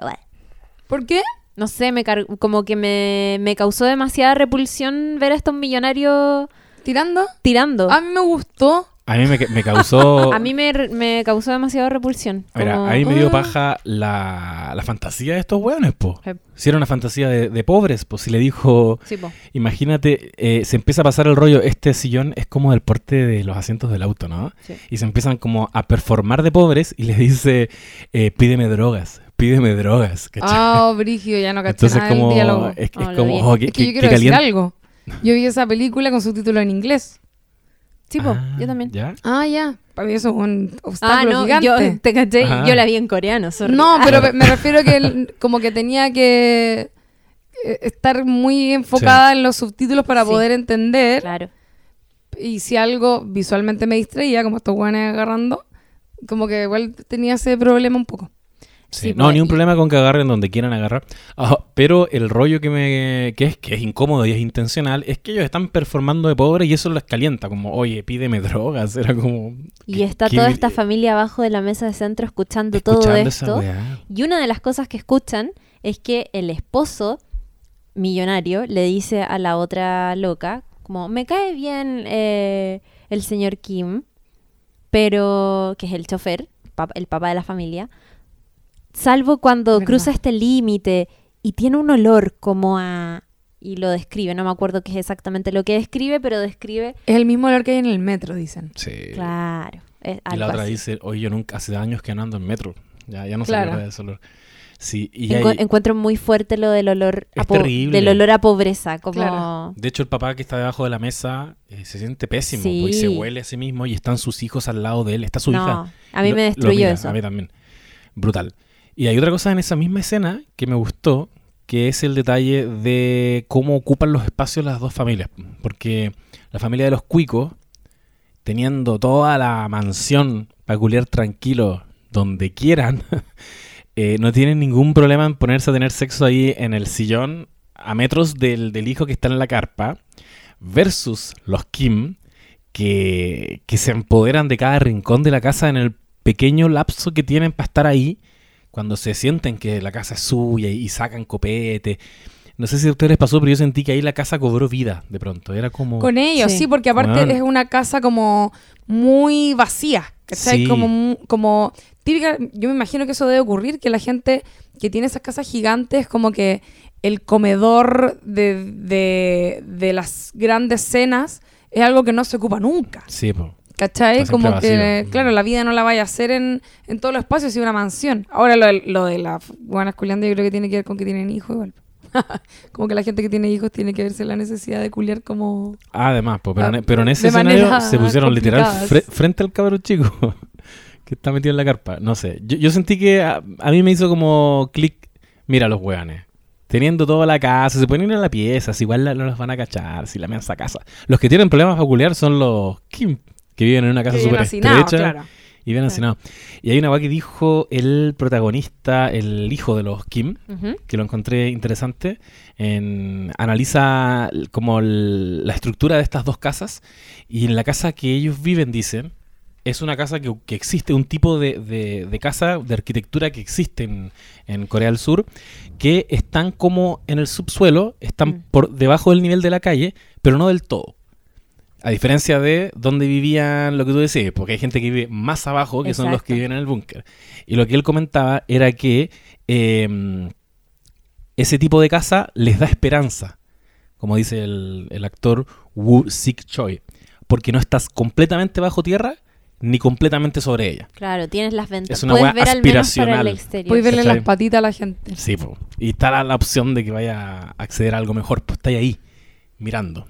¿Por qué? No sé, me car- como que me, me causó demasiada repulsión ver a estos millonarios ¿Tirando? tirando. A mí me gustó. A mí me, me causó. A mí me, me causó demasiada repulsión. Mira, como, a mí me dio "Ah". paja la, la fantasía de estos hueones, po. Sí. Si era una fantasía de, de pobres, pues si le dijo, Sí, po. imagínate, eh, se empieza a pasar el rollo, este sillón es como del porte de los asientos del auto, ¿no? Sí. Y se empiezan como a performar de pobres y le dice, eh, pídeme drogas, pídeme drogas, ¿cachai? Ah, Brígido, ya no caché Entonces nada del como, diálogo. es, como, oh, Es que yo quiero decir algo. Yo vi esa película con subtítulos en inglés. Sí, po, Ah, yo también. ¿Ya? Ah, ya. Para mí eso es un Ah, obstáculo no, gigante. yo te caché, Ajá. yo la vi en coreano, sorry. No, Ah, pero me- me refiero que el- como que tenía que eh, estar muy enfocada en los subtítulos para Sí. poder entender. Claro. Y si algo visualmente me distraía, como estos guanes agarrando, como que igual tenía ese problema un poco. Sí, Sí, no, pues, ni un problema con que agarren donde quieran agarrar. Pero el rollo que me que es que es incómodo y es intencional es que ellos están performando de pobre y eso les calienta, como, oye, pídeme drogas. Era como. Y ¿qué- está toda esta familia abajo de la mesa de centro escuchando todo escuchando esa esto. Y una de las cosas que escuchan es que el esposo millonario le dice a la otra loca, como, me cae bien eh, el señor Kim, pero, que es el chofer, el papá de la familia, salvo cuando Verdad. cruza este límite y tiene un olor como a... Y lo describe, no me acuerdo qué es exactamente lo que describe, pero describe... Es el mismo olor que hay en el metro, dicen. Sí. Claro. es Y la otra así. dice, oye, yo nunca, hace años que no ando en metro. Ya, ya no se Claro. acuerda de ese olor. Sí, y Encu- ahí- encuentro muy fuerte lo del olor a Es po- terrible. del olor a pobreza, como Claro. de hecho, el papá que está debajo de la mesa eh, se siente pésimo po, y Sí. se huele a sí mismo y están sus hijos al lado de él. Está su no, hija. a mí Lo- me destruyó mira, eso. A mí también. Brutal. Y hay otra cosa en esa misma escena que me gustó, que es el detalle de cómo ocupan los espacios las dos familias. Porque la familia de los cuicos, teniendo toda la mansión peculiar tranquilo donde quieran, eh, no tienen ningún problema en ponerse a tener sexo ahí en el sillón a metros del, del hijo que está en la carpa, versus los Kim, que, que se empoderan de cada rincón de la casa en el pequeño lapso que tienen para estar ahí, cuando se sienten que la casa es suya y, y sacan copete. No sé si a ustedes les pasó, pero yo sentí que ahí la casa cobró vida de pronto. Era como... Con ellos, Sí. sí, porque aparte Bueno. es una casa como muy vacía, ¿cachai? Sí. Como, mu- como típica, yo me imagino que eso debe ocurrir, que la gente que tiene esas casas gigantes, como que el comedor de, de, de las grandes cenas es algo que no se ocupa nunca, Sí, po. ¿Cachai? Está Como que, vacío. claro, la vida no la vaya a hacer en, en todos los espacios, y una mansión. Ahora lo, de- lo de la buena culiando yo creo que tiene que ver con que tienen hijos igual. como que la gente que tiene hijos tiene que verse la necesidad de culiar como... Además, po, pero, Ah, en, pero en ese escenario se pusieron literal fre- frente al cabro chico que está metido en la carpa. No sé. Yo, yo sentí que a, a mí me hizo como clic. Mira los weones. Teniendo toda la casa, se pueden ir a la pieza, si igual la- no los van a cachar, si la mensa casa. Los que tienen problemas para culiar son los Kim, que viven en una casa súper estrecha claro. y bien hacinados. Y hay una weá que dijo el protagonista, el hijo de los Kim, que lo encontré interesante. En, analiza como el- la estructura de estas dos casas y en la casa que ellos viven, dicen, es una casa que, que existe, un tipo de, de- de casa, de arquitectura que existe en, en Corea del Sur, que están como en el subsuelo, están Mm. por debajo del nivel de la calle, pero no del todo. A diferencia de donde vivían lo que tú decías, porque hay gente que vive más abajo, que son los que viven en el búnker. Y lo que él comentaba era que eh, ese tipo de casa les da esperanza, como dice el, el actor Woo Sik Choi, porque no estás completamente bajo tierra ni completamente sobre ella. Claro, tienes las ventanas. Es una Puedes ver al menos para aspiracional. el exterior. Puedes verle ¿Cachai? las patitas a la gente. Sí, po. y está la, la opción de que vaya a acceder a algo mejor, pues está ahí mirando.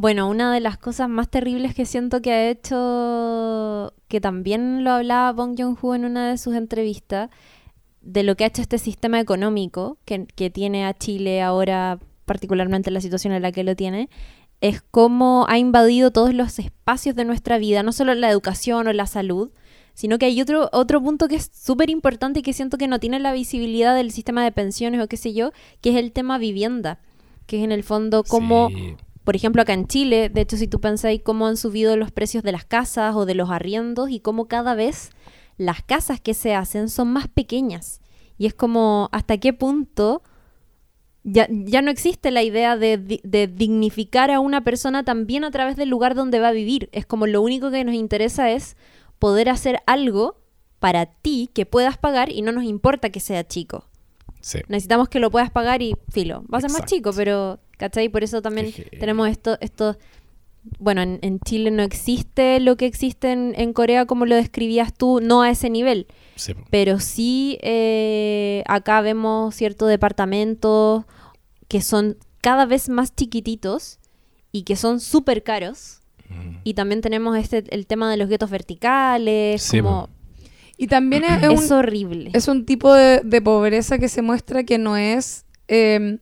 Bueno, una de las cosas más terribles que siento que ha hecho, que también lo hablaba Bong Joon-ho en una de sus entrevistas, de lo que ha hecho este sistema económico que, tiene a Chile ahora, particularmente la situación en la que lo tiene, es cómo ha invadido todos los espacios de nuestra vida, no solo la educación o la salud, sino que hay otro, otro punto que es súper importante y que siento que no tiene la visibilidad del sistema de pensiones o qué sé yo, que es el tema vivienda, que es en el fondo cómo. Por ejemplo, acá en Chile, de hecho, si tú pensáis cómo han subido los precios de las casas o de los arriendos y cómo cada vez las casas que se hacen son más pequeñas. Y es como, ¿hasta qué punto ya, ya no existe la idea de, di- de dignificar a una persona también a través del lugar donde va a vivir? Es como lo único que nos interesa es poder hacer algo para ti que puedas pagar y no nos importa que sea chico. Sí. Necesitamos que lo puedas pagar y filo. Va a ser más chico, pero, ¿cachai? Por eso también tenemos esto, esto. Bueno, en, en Chile no existe lo que existe en, en Corea como lo describías tú, no a ese nivel. Sí. Pero sí eh, acá vemos ciertos departamentos que son cada vez más chiquititos y que son súper caros. Mm. Y también tenemos este el tema de los guetos verticales, Sí, como Y también es, es es un, horrible. es un tipo de, de pobreza que se muestra que no es... eh,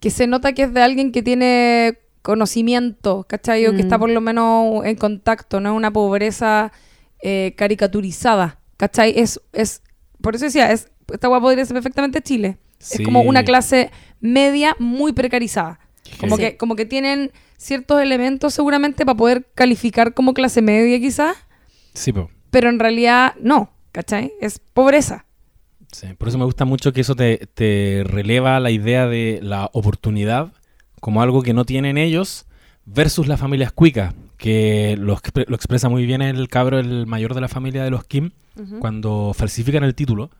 que se nota que es de alguien que tiene conocimiento, ¿cachai? O que Mm. está por lo menos en contacto, no es una pobreza eh, caricaturizada, ¿cachai? Es, es, por eso decía, es, esta hueá podría ser perfectamente Chile. Sí. Es como una clase media muy precarizada. Como, Sí. que, como que tienen ciertos elementos seguramente para poder calificar como clase media quizás, Sí, po. pero en realidad no, ¿cachai? Es pobreza. Sí, por eso me gusta mucho que eso te, te releva la idea de la oportunidad como algo que no tienen ellos versus las familias cuicas, que lo, expre- lo expresa muy bien el cabro, el mayor de la familia de los Kim, cuando falsifican el título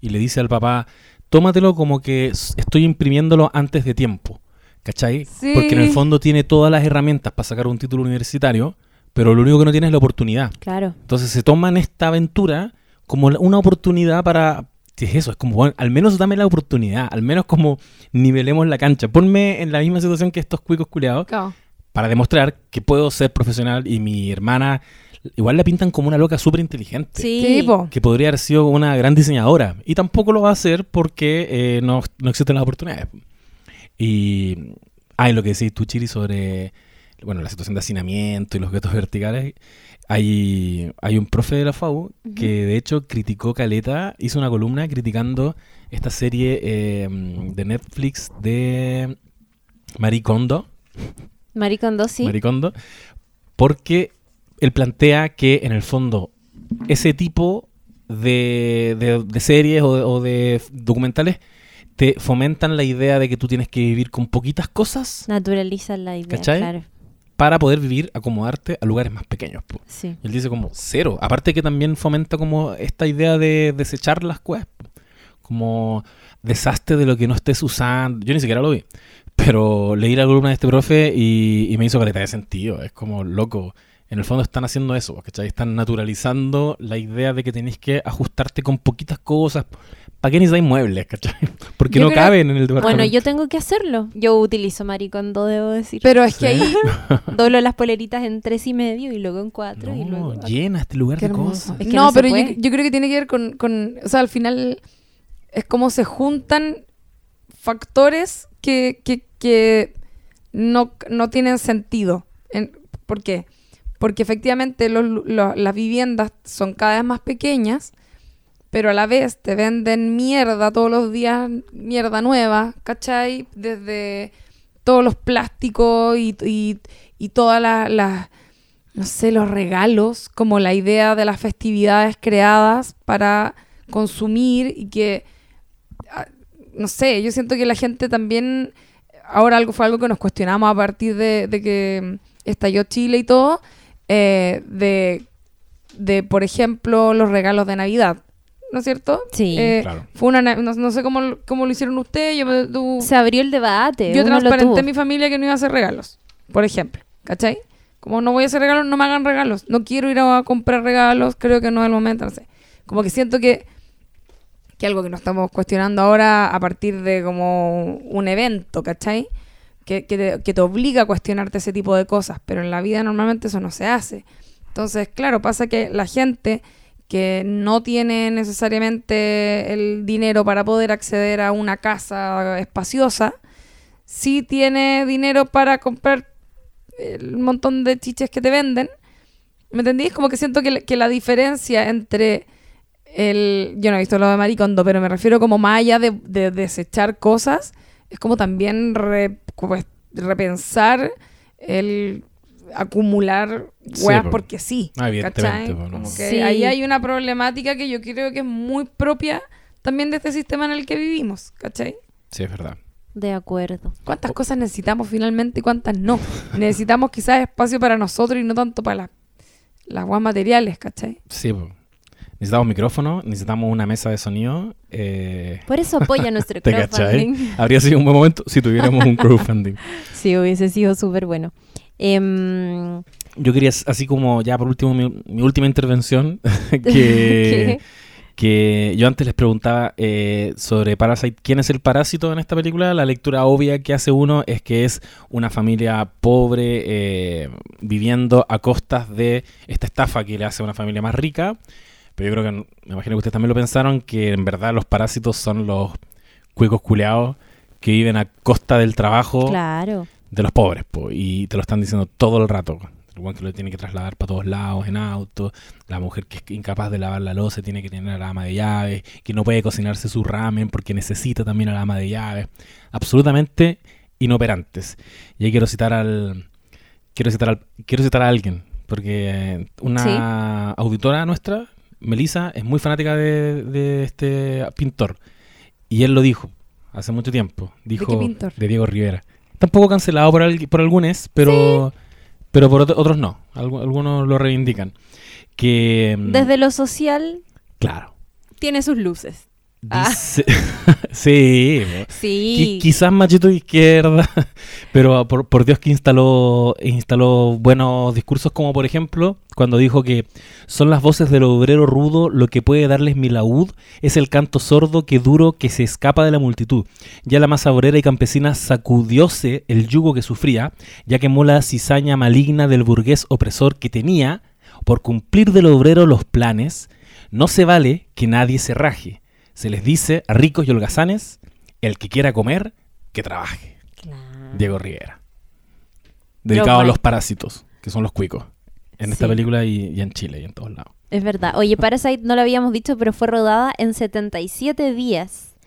y le dice al papá, tómatelo como que estoy imprimiéndolo antes de tiempo, ¿cachai? Sí. Porque en el fondo tiene todas las herramientas para sacar un título universitario, pero lo único que no tiene es la oportunidad. Claro. Entonces se toman esta aventura como una oportunidad para... ¿Qué es eso? Es como, bueno, al menos dame la oportunidad, al menos como nivelemos la cancha. Ponme en la misma situación que estos cuicos culiados Claro. para demostrar que puedo ser profesional y mi hermana igual la pintan como una loca súper inteligente. Sí. Que podría haber sido una gran diseñadora. Y tampoco lo va a hacer porque eh, no, no existen las oportunidades. Y. Ah, y lo que decís tú, Chiri, sobre bueno, la situación de hacinamiento y los guetos verticales. Hay, hay un profe de la FAU que de hecho criticó Caleta, hizo una columna criticando esta serie eh, de Netflix de Marie Kondo. Maricondo, sí. Marie Kondo, porque él plantea que en el fondo ese tipo de, de- de series o de, o de documentales te fomentan la idea de que tú tienes que vivir con poquitas cosas Naturalizan la idea, ¿Cachai? claro. Para poder vivir, acomodarte a lugares más pequeños. po. Sí. Y él dice como cero. Aparte que también fomenta como esta idea de desechar las cosas. Como desastre de lo que no estés usando. Yo ni siquiera lo vi. Pero leí la columna de este profe y, y me hizo caleta de sentido. Es como loco. En el fondo están haciendo eso, ¿cachai? Están naturalizando la idea de que tenéis que ajustarte con poquitas cosas. ¿Para qué necesitáis muebles, cachai? Porque Yo no creo- caben en el departamento. Bueno, yo tengo que hacerlo. Yo utilizo Maricondo, debo decir. Pero es que ahí. Doblo las poleritas en tres y medio y luego en cuatro y luego... No, llena este lugar Qué de hermoso. cosas. Es que no, pero yo, creo que tiene que ver con, con- O sea, al final es como se juntan factores que, que, que no, no tienen sentido. En- ¿Por qué? Porque efectivamente los las viviendas son cada vez más pequeñas, pero a la vez te venden mierda todos los días, mierda nueva, ¿cachai? Desde todos los plásticos y, y, todas las, no sé, los regalos, como la idea de las festividades creadas para consumir y que, ah, no sé, yo siento que la gente también, ahora algo fue algo que nos cuestionamos a partir de, de que estalló Chile y todo, eh, de, de, por ejemplo, los regalos de Navidad, ¿no es cierto? Sí. Eh, Claro. Fue una, na- no, no sé cómo, cómo lo hicieron ustedes, yo, me- tú- Se abrió el debate. yo transparenté a mi familia que no iba a hacer regalos, por ejemplo, ¿cachai? Como no voy a hacer regalos, no me hagan regalos. No quiero ir a comprar regalos, creo que no es el momento, no sé. Como que siento que, que algo que nos estamos cuestionando ahora a partir de como un evento, ¿cachai? Que, que, te, que te obliga a cuestionarte ese tipo de cosas, pero en la vida normalmente eso no se hace. Entonces, claro, pasa que la gente que no tiene necesariamente el dinero para poder acceder a una casa espaciosa, sí tiene dinero para comprar el montón de chiches que te venden. ¿Me entendís? Como que siento que, la- diferencia entre el... Yo no he visto lo de Maricondo, pero me refiero como más de, de desechar cosas, es como también pues, repensar el acumular Sí, weas po. porque sí. Ah, evidentemente, ¿cachai? po, no. Como que Sí. ahí hay una problemática que yo creo que es muy propia también de este sistema en el que vivimos, ¿cachai? Sí, es verdad. De acuerdo. ¿Cuántas cosas necesitamos finalmente y cuántas no? Necesitamos quizás espacio para nosotros y no tanto para las las guas materiales, ¿cachai? Sí, po. necesitamos micrófono, necesitamos una mesa de sonido. eh, Por eso apoya nuestro ¿Te cachai? crowdfunding. Habría sido un buen momento si tuviéramos un crowdfunding. Sí, hubiese sido súper bueno. Em, Yo quería, así como ya por último, mi, mi última intervención, que, que yo antes les preguntaba eh, sobre Parasite, ¿quién es el parásito en esta película? La lectura obvia que hace uno es que es una familia pobre eh, viviendo a costas de esta estafa que le hace a una familia más rica. Pero yo creo que, me imagino que ustedes también lo pensaron, que en verdad los parásitos son los cuicos culeados que viven a costa del trabajo claro. De los pobres, po, y te lo están diciendo todo el rato. El buen que lo tiene que trasladar para todos lados en auto, la mujer que es incapaz de lavar la loza tiene que tener a la ama de llaves, que no puede cocinarse su ramen porque necesita también a la ama de llaves. Absolutamente inoperantes. Y ahí quiero citar al quiero citar al quiero citar a alguien, porque eh, una auditora nuestra, Melissa, es muy fanática de, de este pintor. Y él lo dijo hace mucho tiempo. Dijo qué pintor? de Diego Rivera. Tampoco cancelado por, al- por algunos, pero, pero por otro- otros no. Algu- algunos lo reivindican. Que, mm, Desde lo social Claro. tiene sus luces. Ah. Sí. Qui- Sí. quizás machito de izquierda, pero por, por Dios que instaló, instaló buenos discursos, como por ejemplo, cuando dijo que son las voces del obrero rudo lo que puede darles mi laúd, es el canto sordo que duro que se escapa de la multitud. Ya la masa obrera y campesina sacudióse el yugo que sufría, ya quemó la cizaña maligna del burgués opresor que tenía, Por cumplir del obrero los planes, no se vale que nadie se raje. Se les dice a ricos y holgazanes, el que quiera comer, que trabaje. Claro. Diego Rivera. Dedicado a bueno. los parásitos, que son los cuicos. En esta película y, y en Chile y en todos lados. Es verdad. Oye, Parasite no lo habíamos dicho, pero fue rodada en 77 días.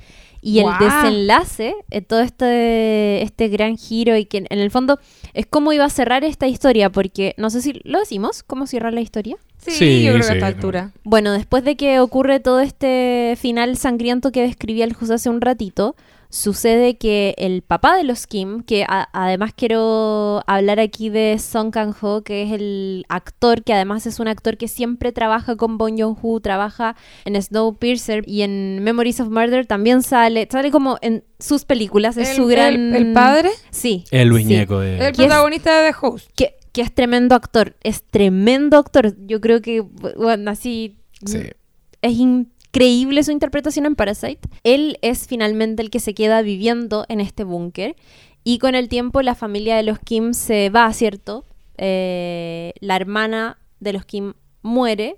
Y el desenlace, eh, todo este, este gran giro y que en, en el fondo es cómo iba a cerrar esta historia, porque no sé si lo decimos, cómo cierra la historia. Sí, Sí, yo creo que a esta no. altura. Bueno, después de que ocurre todo este final sangriento que describía el José hace un ratito, sucede que el papá de los Kim, que a- además quiero hablar aquí de Song Kang-ho, que es el actor, que además es un actor que siempre trabaja con Bong Joon-ho, trabaja en Snowpiercer y en Memories of Murder también sale, sale como en sus películas, es El- su gran... el, el padre, Sí. El Luis sí. Ñeco de... el protagonista de The Host. Que, que es tremendo actor, es tremendo actor. Yo creo que, bueno, así... Sí. Es increíble su interpretación en Parasite. Él es finalmente el que se queda viviendo en este búnker. Y con el tiempo la familia de los Kim se va, ¿cierto? Eh, la hermana de los Kim muere.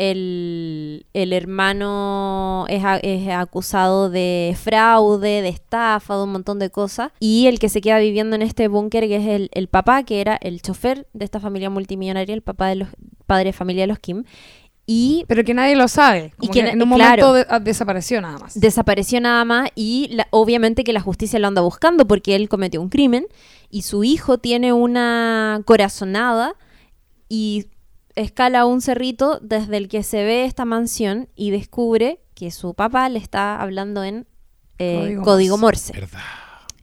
El, el hermano es, a- es acusado de fraude, de estafa, de un montón de cosas. Y el que se queda viviendo en este búnker, que es el, el papá, que era el chofer de esta familia multimillonaria, el papá de los padre de familia de los Kim. Y Pero que nadie lo sabe. Y que en un claro. momento de- ah, desapareció nada más. desapareció nada más y la- obviamente que la justicia lo anda buscando porque él cometió un crimen y su hijo tiene una corazonada y escala un cerrito desde el que se ve esta mansión y descubre que su papá le está hablando en eh, Código código, Morse. Verdad.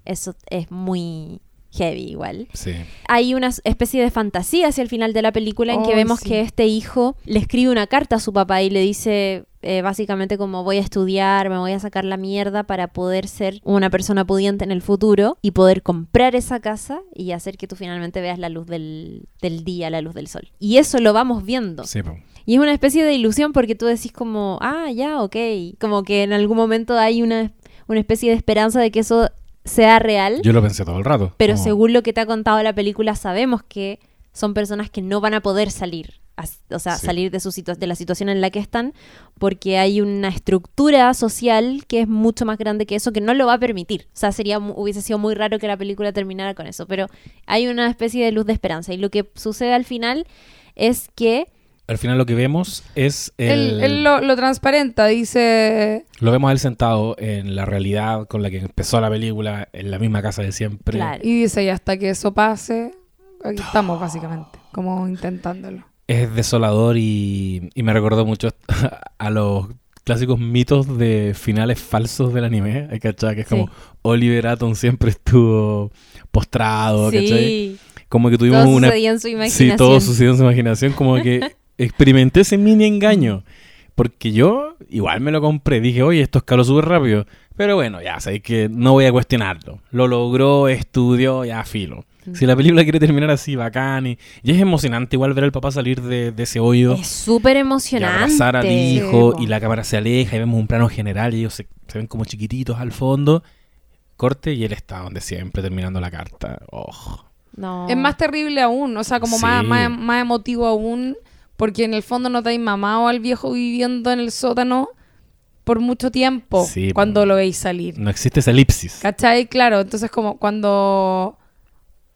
Eso es muy heavy igual. Sí. Hay una especie de fantasía hacia el final de la película en que vemos sí. que este hijo le escribe una carta a su papá y le dice eh, básicamente como voy a estudiar, me voy a sacar la mierda para poder ser una persona pudiente en el futuro y poder comprar esa casa y hacer que tú finalmente veas la luz del, del día, la luz del sol. Y eso lo vamos viendo. Sí. Y es una especie de ilusión porque tú decís como, ah, ya, ok. Como que en algún momento hay una, una especie de esperanza de que eso sea real. Yo lo pensé todo el rato. Pero según lo que te ha contado la película, sabemos que son personas que no van a poder salir, o sea, Sí. salir de, su de la situación en la que están, porque hay una estructura social que es mucho más grande que eso, que no lo va a permitir. O sea, sería, hubiese sido muy raro que la película terminara con eso, pero hay una especie de luz de esperanza. Y lo que sucede al final es que Al final lo que vemos es el... Él, él lo, lo transparenta, dice... Lo vemos a él sentado en la realidad con la que empezó la película, en la misma casa de siempre. Claro. Y dice, y hasta que eso pase, aquí estamos básicamente, como intentándolo. Es desolador y, y me recordó mucho a los clásicos mitos de finales falsos del anime. Hay cachai que es como. Oliver Atom siempre estuvo postrado, ¿cachai? sí, Como que tuvimos todo una... sucedía en su imaginación. Sí, todo sucedió en su imaginación. Como que experimenté ese mini engaño. Porque yo igual me lo compré. Dije, oye, esto escaló súper rápido. Pero bueno, ya sabéis que no voy a cuestionarlo. Lo logró, estudió, ya filo. Mm. Si la película quiere terminar así, bacán. Y, y es emocionante igual ver al papá salir de, de ese hoyo Es súper y emocionante. abrazar al hijo. y la cámara se aleja y vemos un plano general y ellos se, se ven como chiquititos al fondo. Corte y él está donde siempre, terminando la carta. Oh. No. Es más terrible aún, o sea, como más, más, más emotivo aún, porque en el fondo no te habéis mamado al viejo viviendo en el sótano por mucho tiempo Sí, cuando lo veis salir. No existe esa elipsis. ¿Cachai? Claro, entonces como cuando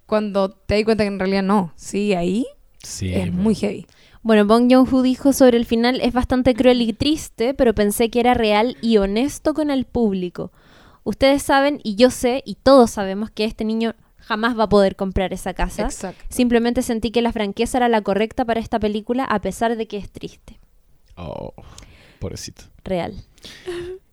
cuando te das cuenta que en realidad no, sí, ahí Sí, es muy heavy. Bueno, Bong Joon-ho dijo sobre el final es bastante cruel y triste, pero pensé que era real y honesto con el público. Ustedes saben y yo sé y todos sabemos que este niño jamás va a poder comprar esa casa. Exacto. Simplemente sentí que la franqueza era la correcta para esta película a pesar de que es triste. Oh, pobrecito. Real.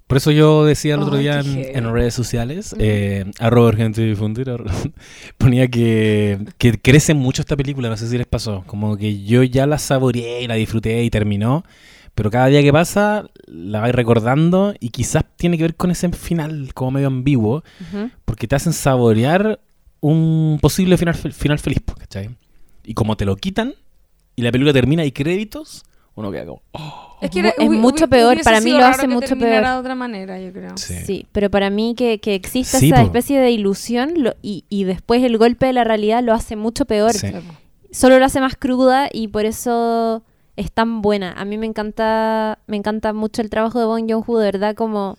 Por eso yo decía el otro día en, redes sociales, eh, arroba urgente difundir, ponía que, que crece mucho esta película, no sé si les pasó, como que yo ya la saboreé y la disfruté y terminó, pero cada día que pasa la vais recordando y quizás tiene que ver con ese final como medio ambiguo, porque te hacen saborear un posible final, final feliz, pues, ¿cachai? Y como te lo quitan y la película termina y créditos, uno queda como, oh, Es que era- es mucho peor, para mí lo hace que mucho peor. de otra manera, yo creo. sí. Sí, pero para mí que, que exista Sí, esa po. especie de ilusión lo- y, y después el golpe de la realidad lo hace mucho peor. Sí. Solo lo hace más cruda y por eso es tan buena. A mí me encanta, me encanta mucho el trabajo de Bong Joon-ho, de verdad como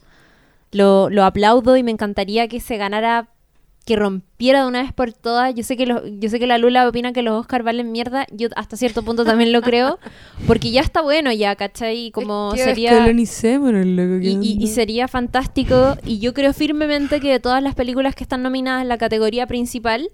lo, lo aplaudo y me encantaría que se ganara que rompiera de una vez por todas. Yo sé que los, yo sé que la Lula opina que los Oscars valen mierda. Yo hasta cierto punto también lo creo. Porque ya está bueno ya, ¿cachai? Como Es que sería... loco, Y, ¿qué y- sería fantástico. Y yo creo firmemente que de todas las películas que están nominadas en la categoría principal,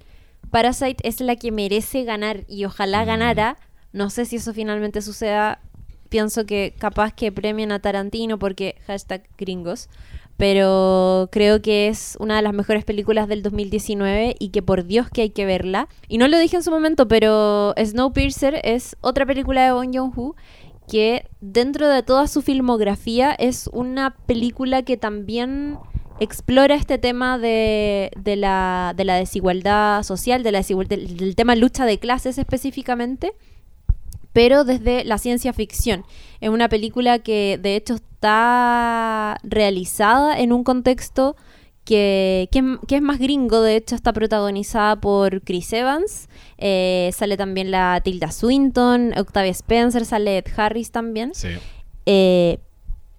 Parasite es la que merece ganar. Y ojalá Mm. ganara. No sé si eso finalmente suceda. Pienso que capaz que premien a Tarantino porque hashtag gringos. Pero creo que es una de las mejores películas del 2019 y que por Dios que hay que verla. Y no lo dije en su momento, pero Snowpiercer es otra película de Bong Joon-ho que dentro de toda su filmografía es una película que también explora este tema de, de la, de la desigualdad social, de la desigual- del, del tema lucha de clases específicamente, pero desde la ciencia ficción. Es una película que de hecho está realizada en un contexto que, que, es- que es más gringo, de hecho está protagonizada por Chris Evans, eh, sale también la Tilda Swinton, Octavia Spencer, sale Ed Harris también. Sí. Eh,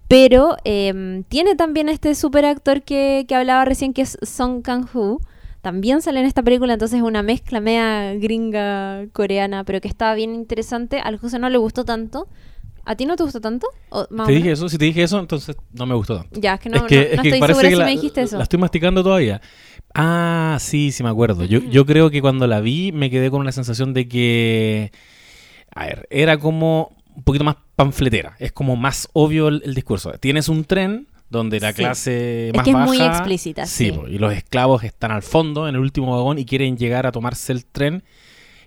pero em, tiene también este super actor que, que hablaba recién, que es Song Kang-ho. También sale en esta película, entonces es una mezcla media gringa coreana, pero que estaba bien interesante. Al José no le gustó tanto. ¿A ti no te gustó tanto? ¿O más o Te dije eso, si te dije eso, entonces no me gustó tanto. Ya, es que no, es que, no- es no que estoy parece segura que si me dijiste eso. la estoy masticando todavía. Ah, sí, sí me acuerdo. Yo, yo creo que cuando la vi me quedé con una sensación de que, a ver, era como un poquito más panfletera. Es como más obvio el, el discurso. Tienes un tren donde la Sí. clase Es más que es baja... muy explícita, sí. po, y los esclavos están al fondo, en el último vagón, y quieren llegar a tomarse el tren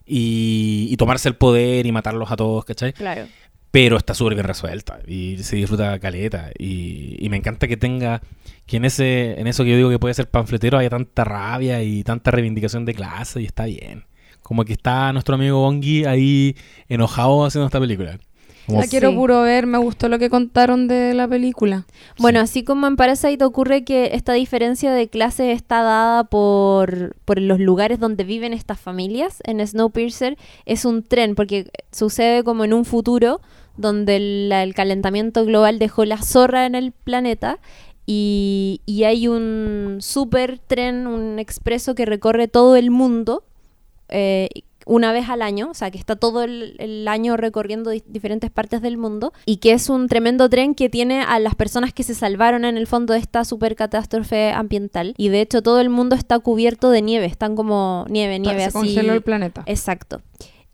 y, y tomarse el poder y matarlos a todos, ¿cachai? Claro. pero está súper bien resuelta y se disfruta caleta y, y me encanta que tenga que en ese en eso que yo digo que puede ser panfletero haya tanta rabia y tanta reivindicación de clase y está bien como que está nuestro amigo Bongi ahí enojado haciendo esta película Como- La quiero Sí. puro ver, me gustó lo que contaron de la película. Bueno, Sí. así como en Parasite ocurre que esta diferencia de clases está dada por, por los lugares donde viven estas familias, en Snowpiercer es un tren, porque sucede como en un futuro donde el, el calentamiento global dejó la zorra en el planeta y, y hay un super tren, un expreso que recorre todo el mundo eh, una vez al año, o sea, que está todo el, el año recorriendo di- diferentes partes del mundo y que es un tremendo tren que tiene a las personas que se salvaron en el fondo de esta super catástrofe ambiental y de hecho todo el mundo está cubierto de nieve, están como nieve, nieve se así. congeló el planeta. Exacto.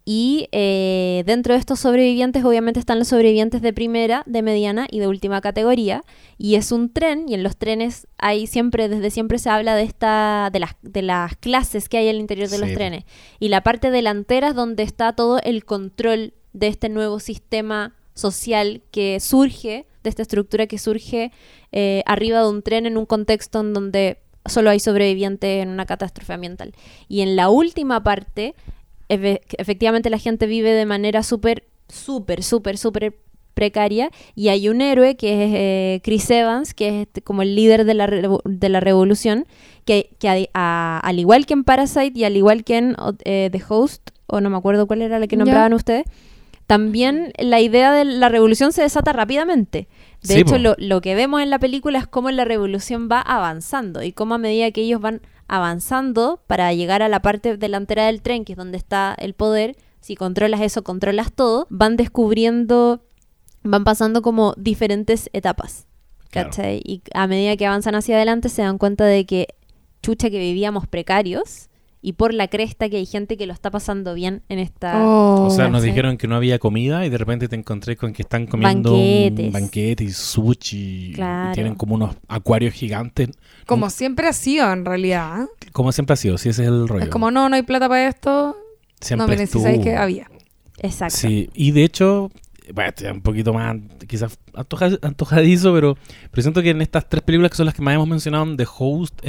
Y eh, dentro de estos sobrevivientes, obviamente están los sobrevivientes de primera, de mediana y de última categoría. Y es un tren, y en los trenes hay siempre, desde siempre se habla de esta, de las, de las clases que hay al interior de los trenes. Y la parte delantera es donde está todo el control de este nuevo sistema social que surge, de esta estructura que surge eh, arriba de un tren en un contexto en donde solo hay sobrevivientes en una catástrofe ambiental. Y en la última parte, efectivamente la gente vive de manera súper, súper, súper, súper precaria. Y hay un héroe que es eh, Chris Evans, que es este, como el líder de la, de la revolución, que, que a- a- al igual que en Parasite y al igual que en eh, The Host, o no me acuerdo cuál era la que nombraban ustedes, también la idea de la revolución se desata rápidamente. De Sí, hecho, lo, lo que vemos en la película es cómo la revolución va avanzando y cómo a medida que ellos van avanzando para llegar a la parte delantera del tren, que es donde está el poder, si controlas eso, controlas todo, van descubriendo, van pasando como diferentes etapas. Claro. ¿Cachai? Y a medida que avanzan hacia adelante se dan cuenta de que, chucha, que vivíamos precarios y por la cresta que hay gente que lo está pasando bien en esta... Oh, O sea, nos dijeron que no había comida y de repente te encontré con que están comiendo Banquetes. un banquete y sushi. y Claro. tienen como unos acuarios gigantes. como siempre ha sido en realidad. ¿eh? Como siempre ha sido, si ese es el rollo. Es como, no, no hay plata para esto. siempre no, sabéis que había. Exacto. Sí, y de hecho, bueno, un poquito más quizás antoja- antojadizo, pero, pero siento que en estas tres películas que son las que más hemos mencionado, The Host,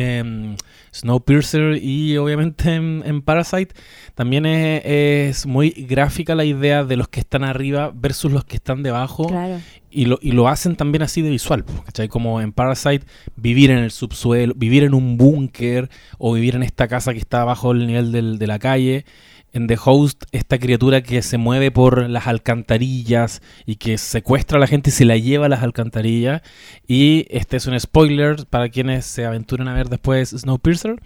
Snowpiercer y obviamente en, en Parasite, también es, es muy gráfica la idea de los que están arriba versus los que están debajo. Claro. Y lo, y lo hacen también así de visual, ¿cachai? Como en Parasite, vivir en el subsuelo, vivir en un búnker o vivir en esta casa que está bajo el nivel del- de la calle. En The Host esta criatura que se mueve por las alcantarillas y que secuestra a la gente y se la lleva a las alcantarillas. Y este es un spoiler para quienes se aventuren a ver después Snowpiercer.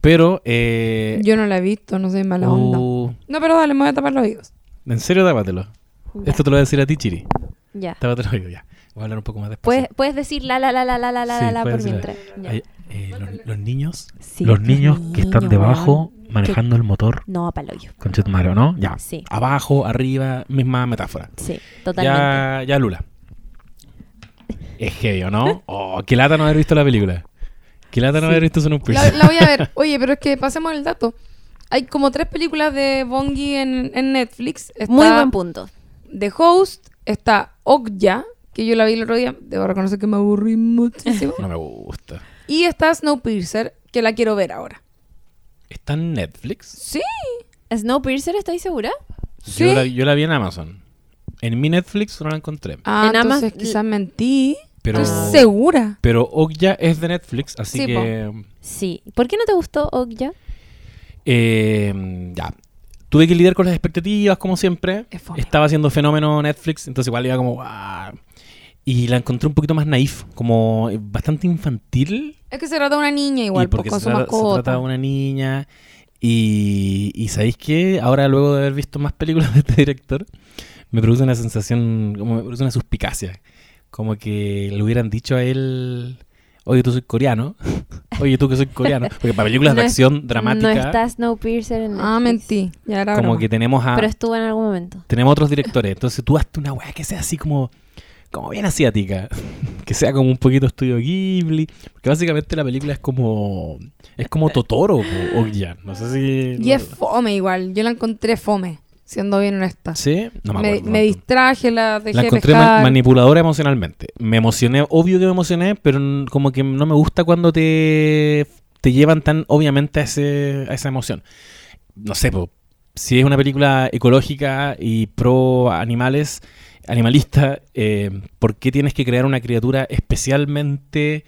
Pero... Eh, Yo no la he visto, no soy mala onda. uh, No, pero dale, me voy a tapar los oídos. en serio, tápatelo. Ya. Esto te lo voy a decir a ti, Chiri. Ya. Tápate los oídos, ya. Voy a hablar un poco más despacio. Puedes, puedes decir la la la la la la la Sí, la, la por mientras. Ya. Ay, eh, los, los niños... Sí, los niños que están debajo weón. Manejando el motor No, paloyo. con Mario, ¿no? Ya. Sí. Abajo, arriba, misma metáfora. Sí, totalmente. Ya, ya Lula. Es heavy, ¿o ¿no? Oh, qué lata no haber visto la película. Qué lata no Sí. haber visto Son un La, la voy a ver. Oye, pero es que pasemos el dato. Hay como tres películas de Bongi en, en Netflix. Está Muy buen punto. The Host, está Okja, que yo la vi el otro día. Debo reconocer que me aburrí muchísimo. No me gusta. y está Snowpiercer, que la quiero ver ahora. ¿Está en Netflix? Sí, Snowpiercer, ¿estáis segura? Sí. Yo, la, yo la vi en Amazon. En mi Netflix no la encontré. Ah, En entonces quizás mentí. Pero, Estoy segura. pero Okja es de Netflix, así Sí, que... Sí. ¿Por qué no te gustó Okja? eh, ya. Tuve que lidiar con las expectativas, como siempre. Es. Estaba haciendo fenómeno Netflix, entonces igual iba como... "Guau". Y la encontré un poquito más naif, como bastante infantil. Es que se trata de una niña igual, porque pues, se, su trata, se trata de una niña. Y, y ¿sabéis qué? Ahora, luego de haber visto más películas de este director, me produce una sensación, como me produce una suspicacia. Como que le hubieran dicho a él, oye, tú soy coreano. oye, tú que soy coreano. Porque para películas No de es- acción dramática, No está Snowpiercer en Ah, Netflix. mentí. Ya era como broma. que tenemos a... Pero estuvo en algún momento. tenemos otros directores. Entonces tú hazte una weá que sea así como, como bien asiática. que sea como un poquito estudio Ghibli. Porque básicamente la película es como. Es como Totoro o Okja. No sé si. Y es fome igual. Yo la encontré fome, siendo bien honesta. ¿Sí? No me me, acuerdo. me distraje, la dejé La encontré pescar. manipuladora emocionalmente. Me emocioné, obvio que me emocioné, pero como que no me gusta cuando te, te llevan tan obviamente a, ese, a esa emoción. No sé, po, si es una película ecológica y pro animales, animalista, eh, ¿por qué tienes que crear una criatura especialmente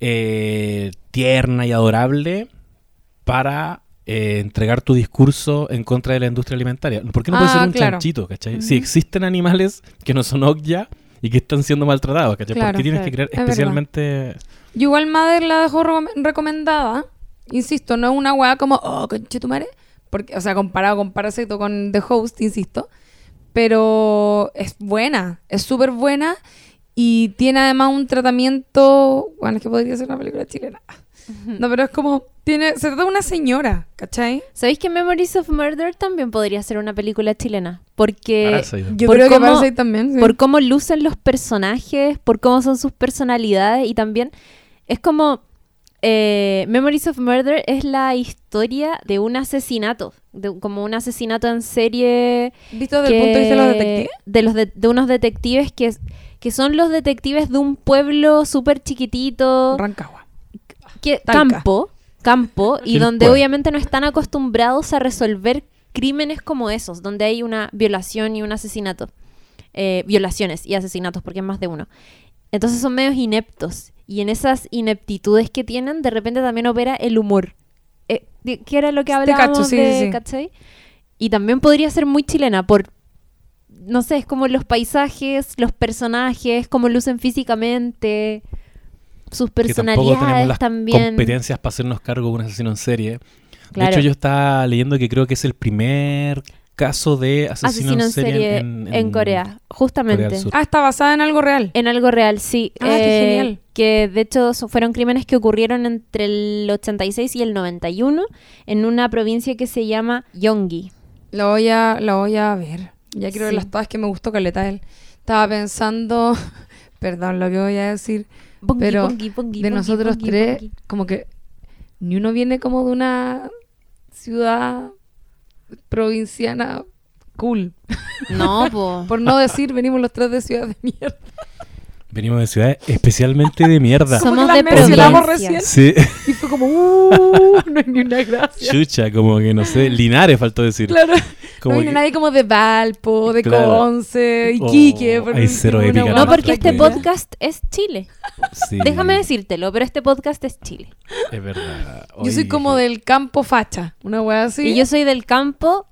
eh, tierna y adorable para eh, entregar tu discurso en contra de la industria alimentaria? ¿Por qué no puede Ah, ser un claro. chanchito, cachai? Si existen animales que no son Okja y que están siendo maltratados, ¿cachai? ¿Por qué tienes claro. que crear Es especialmente... Yo igual Mother la dejó recom- recomendada. Insisto, no es una weá como, oh, conchetumare. Porque, o sea, comparado con Parasite o con The Host, insisto. Pero es buena, es súper buena. Y tiene además un tratamiento. Bueno, es que podría ser una película chilena. No, pero es como. Tiene, se trata de una señora, ¿cachai? ¿Sabéis que Memories of Murder también podría ser una película chilena? Porque Parasite. Yo Por creo que Parasite también. sí. por cómo lucen los personajes, por cómo son sus personalidades y también es como eh, Memories of Murder es la historia de un asesinato, de, como un asesinato en serie ¿Visto desde el punto de vista de los detectives? de los de, de unos detectives que, que son los detectives de un pueblo súper chiquitito, Rancagua. que, Talca. campo, campo, y donde obviamente no están acostumbrados a resolver crímenes como esos, donde hay una violación y un asesinato. Eh, violaciones y asesinatos, porque es más de uno. Entonces son medios ineptos. Y en esas ineptitudes que tienen, de repente también opera el humor. Eh, ¿Qué era lo que hablábamos cacho, sí, de, sí. ¿cachai? Y también podría ser muy chilena por, no sé, es como los paisajes, los personajes, cómo lucen físicamente, sus que tampoco tenemos personalidades las también. competencias para hacernos cargo de un asesino en serie. Claro. De hecho, yo estaba leyendo que creo que es el primer caso de asesino, Asesino en serie en, Corea, justamente. Corea. Ah, está basada en algo real. En algo real, sí. Ah, qué Eh, genial. Que de hecho fueron crímenes que ocurrieron entre el 86 y el 91 en una provincia que se llama Yonggi. Lo voy a, lo voy a ver. Ya quiero ver Sí. las todas que me gustó caleta él. Estaba pensando, perdón lo que voy a decir, Bongi, pero bongi, bongi, de bongi, nosotros bongi, tres, bongi. como que ni uno viene como de una ciudad provinciana cool. No, po. Por no decir, venimos los tres de ciudad de mierda. Venimos de ciudades especialmente de mierda. Somos de las mencionamos provincia. recién. Sí, Y fue como, uh, no hay ni una gracia. chucha, como que no sé, Linares faltó decir. Claro, Como no viene que- nadie como de Valpo, de Claro. Conce, Oh, Iquique. por hay cero épica, No, porque este podcast es Chile. Sí, Déjame decírtelo, pero este podcast es Chile. Es verdad. Yo soy como del campo facha, una wea así. Y yo soy del campo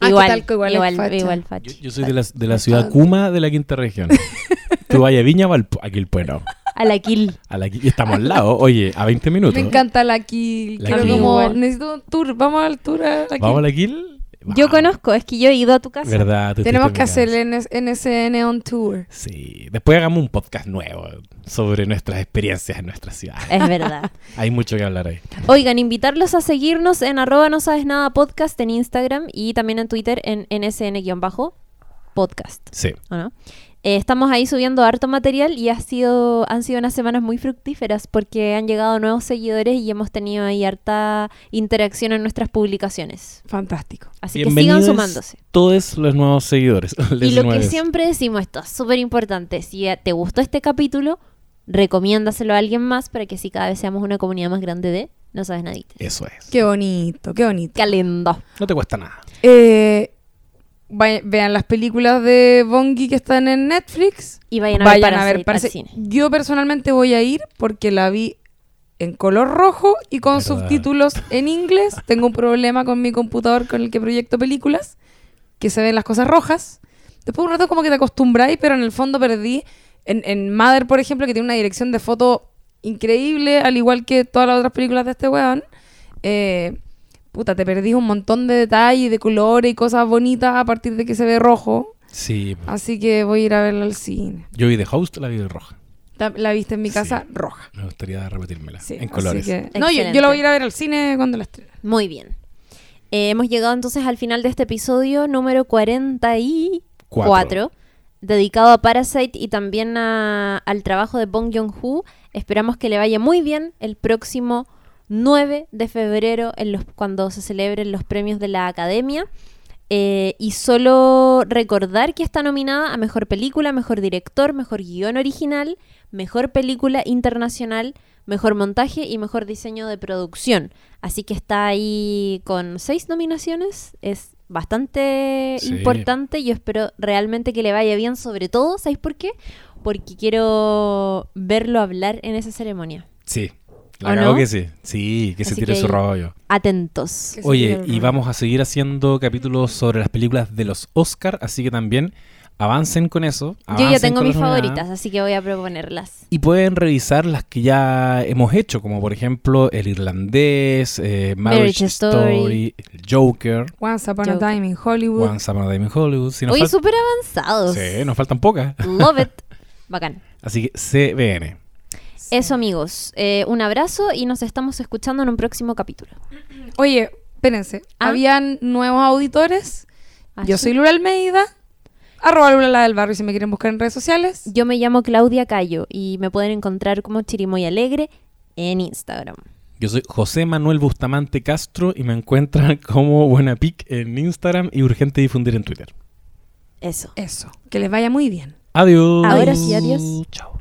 Ah, igual, Talco igual facha. igual Yo, facha. yo soy de la, de la ciudad Kuma de la quinta región. Tú vayas a Viña o al Aquilpueno. A la kill. A la, y estamos al lado, oye, a 20 minutos. Me encanta la Kill. La Quiero Kill. como, necesito un tour. Vamos al tour a la Kill. ¿Vamos a la Kill? Yo conozco, es que yo he ido a tu casa. ¿Verdad? tú Tenemos que hacer el NS NSN on tour. Sí. Después hagamos un podcast nuevo sobre nuestras experiencias en nuestra ciudad. Es verdad. Hay mucho que hablar ahí. Oigan, invitarlos a seguirnos en arroba no sabes nada podcast en Instagram y también en Twitter en nsn-podcast. Sí. ¿o no? Eh, estamos ahí subiendo harto material y ha sido, han sido unas semanas muy fructíferas porque han llegado nuevos seguidores y hemos tenido ahí harta interacción en nuestras publicaciones. Fantástico. Así que sigan sumándose. todos los nuevos seguidores. Y lo que siempre decimos, esto es súper importante, si te gustó este capítulo, recomiéndaselo a alguien más para que así cada vez seamos una comunidad más grande de No Sabes Nadita. Eso es. Qué bonito, qué bonito. Qué lindo. No te cuesta nada. Eh, vean las películas de Bongi que están en Netflix. Y vayan a Vayan ver a ver Parasite al Parasite. cine. Yo personalmente voy a ir porque la vi en color rojo y con ¿Verdad? subtítulos en inglés. Tengo un problema con mi computador con el que proyecto películas, que se ven las cosas rojas. Después de un rato como que te acostumbráis, pero en el fondo perdí. En, en Mother, por ejemplo, que tiene una dirección de foto increíble, al igual que todas las otras películas de este weón. eh, puta, te perdís un montón de detalles, de colores y cosas bonitas a partir de que se ve rojo. Sí. Así que voy a ir a verla al cine. Yo vi The Host, la vi de roja. La, la viste en mi casa Sí. roja. Me gustaría repetírmela. Sí, en colores. que- No, yo, yo la voy a ir a ver al cine cuando la estrenen. Muy bien. Eh, hemos llegado entonces al final de este episodio número 44, Cuatro. dedicado a Parasite y también a- al trabajo de Bong Joon-ho. Esperamos que le vaya muy bien el próximo 9 de febrero en los, cuando se celebren los premios de la Academia. Eh, y solo recordar que está nominada a Mejor Película, Mejor Director, Mejor Guión Original, Mejor Película Internacional, Mejor Montaje y Mejor Diseño de Producción. Así que está ahí con seis nominaciones. Es bastante Sí. importante. Yo espero realmente que le vaya bien, sobre todo, ¿sabéis por qué? Porque quiero verlo hablar en esa ceremonia. Sí. La ¿O cago no? que sí. Sí, que se tire que su rollo. Atentos. Oye, y vamos a seguir haciendo capítulos sobre las películas de los Oscar, así que también avancen con eso. Yo ya tengo mis favoritas, así que voy a proponerlas. Y pueden revisar las que ya hemos hecho, como por ejemplo El Irlandés, eh, Marriage, Story. Joker, Once Upon a Joker. Time in Hollywood. Once Upon a Time in Hollywood. Si Oye, súper avanzados. Sí, nos faltan pocas. Love it. Bacán. Así que CBN. Eso, amigos. Eh, un abrazo y nos estamos escuchando en un próximo capítulo. Oye, espérense. Ah. Habían nuevos auditores. ¿Ah, Yo sí? soy Lula Almeida. Arroba Lula la del barrio si me quieren buscar en redes sociales. Yo me llamo Claudia Cayo y me pueden encontrar como Chirimoy Alegre en Instagram. Yo soy José Manuel Bustamante Castro y me encuentran como Buena Pic en Instagram y Urgente Difundir en Twitter. Eso. Eso. Que les vaya muy bien. Adiós. Ahora sí, adiós. Chao.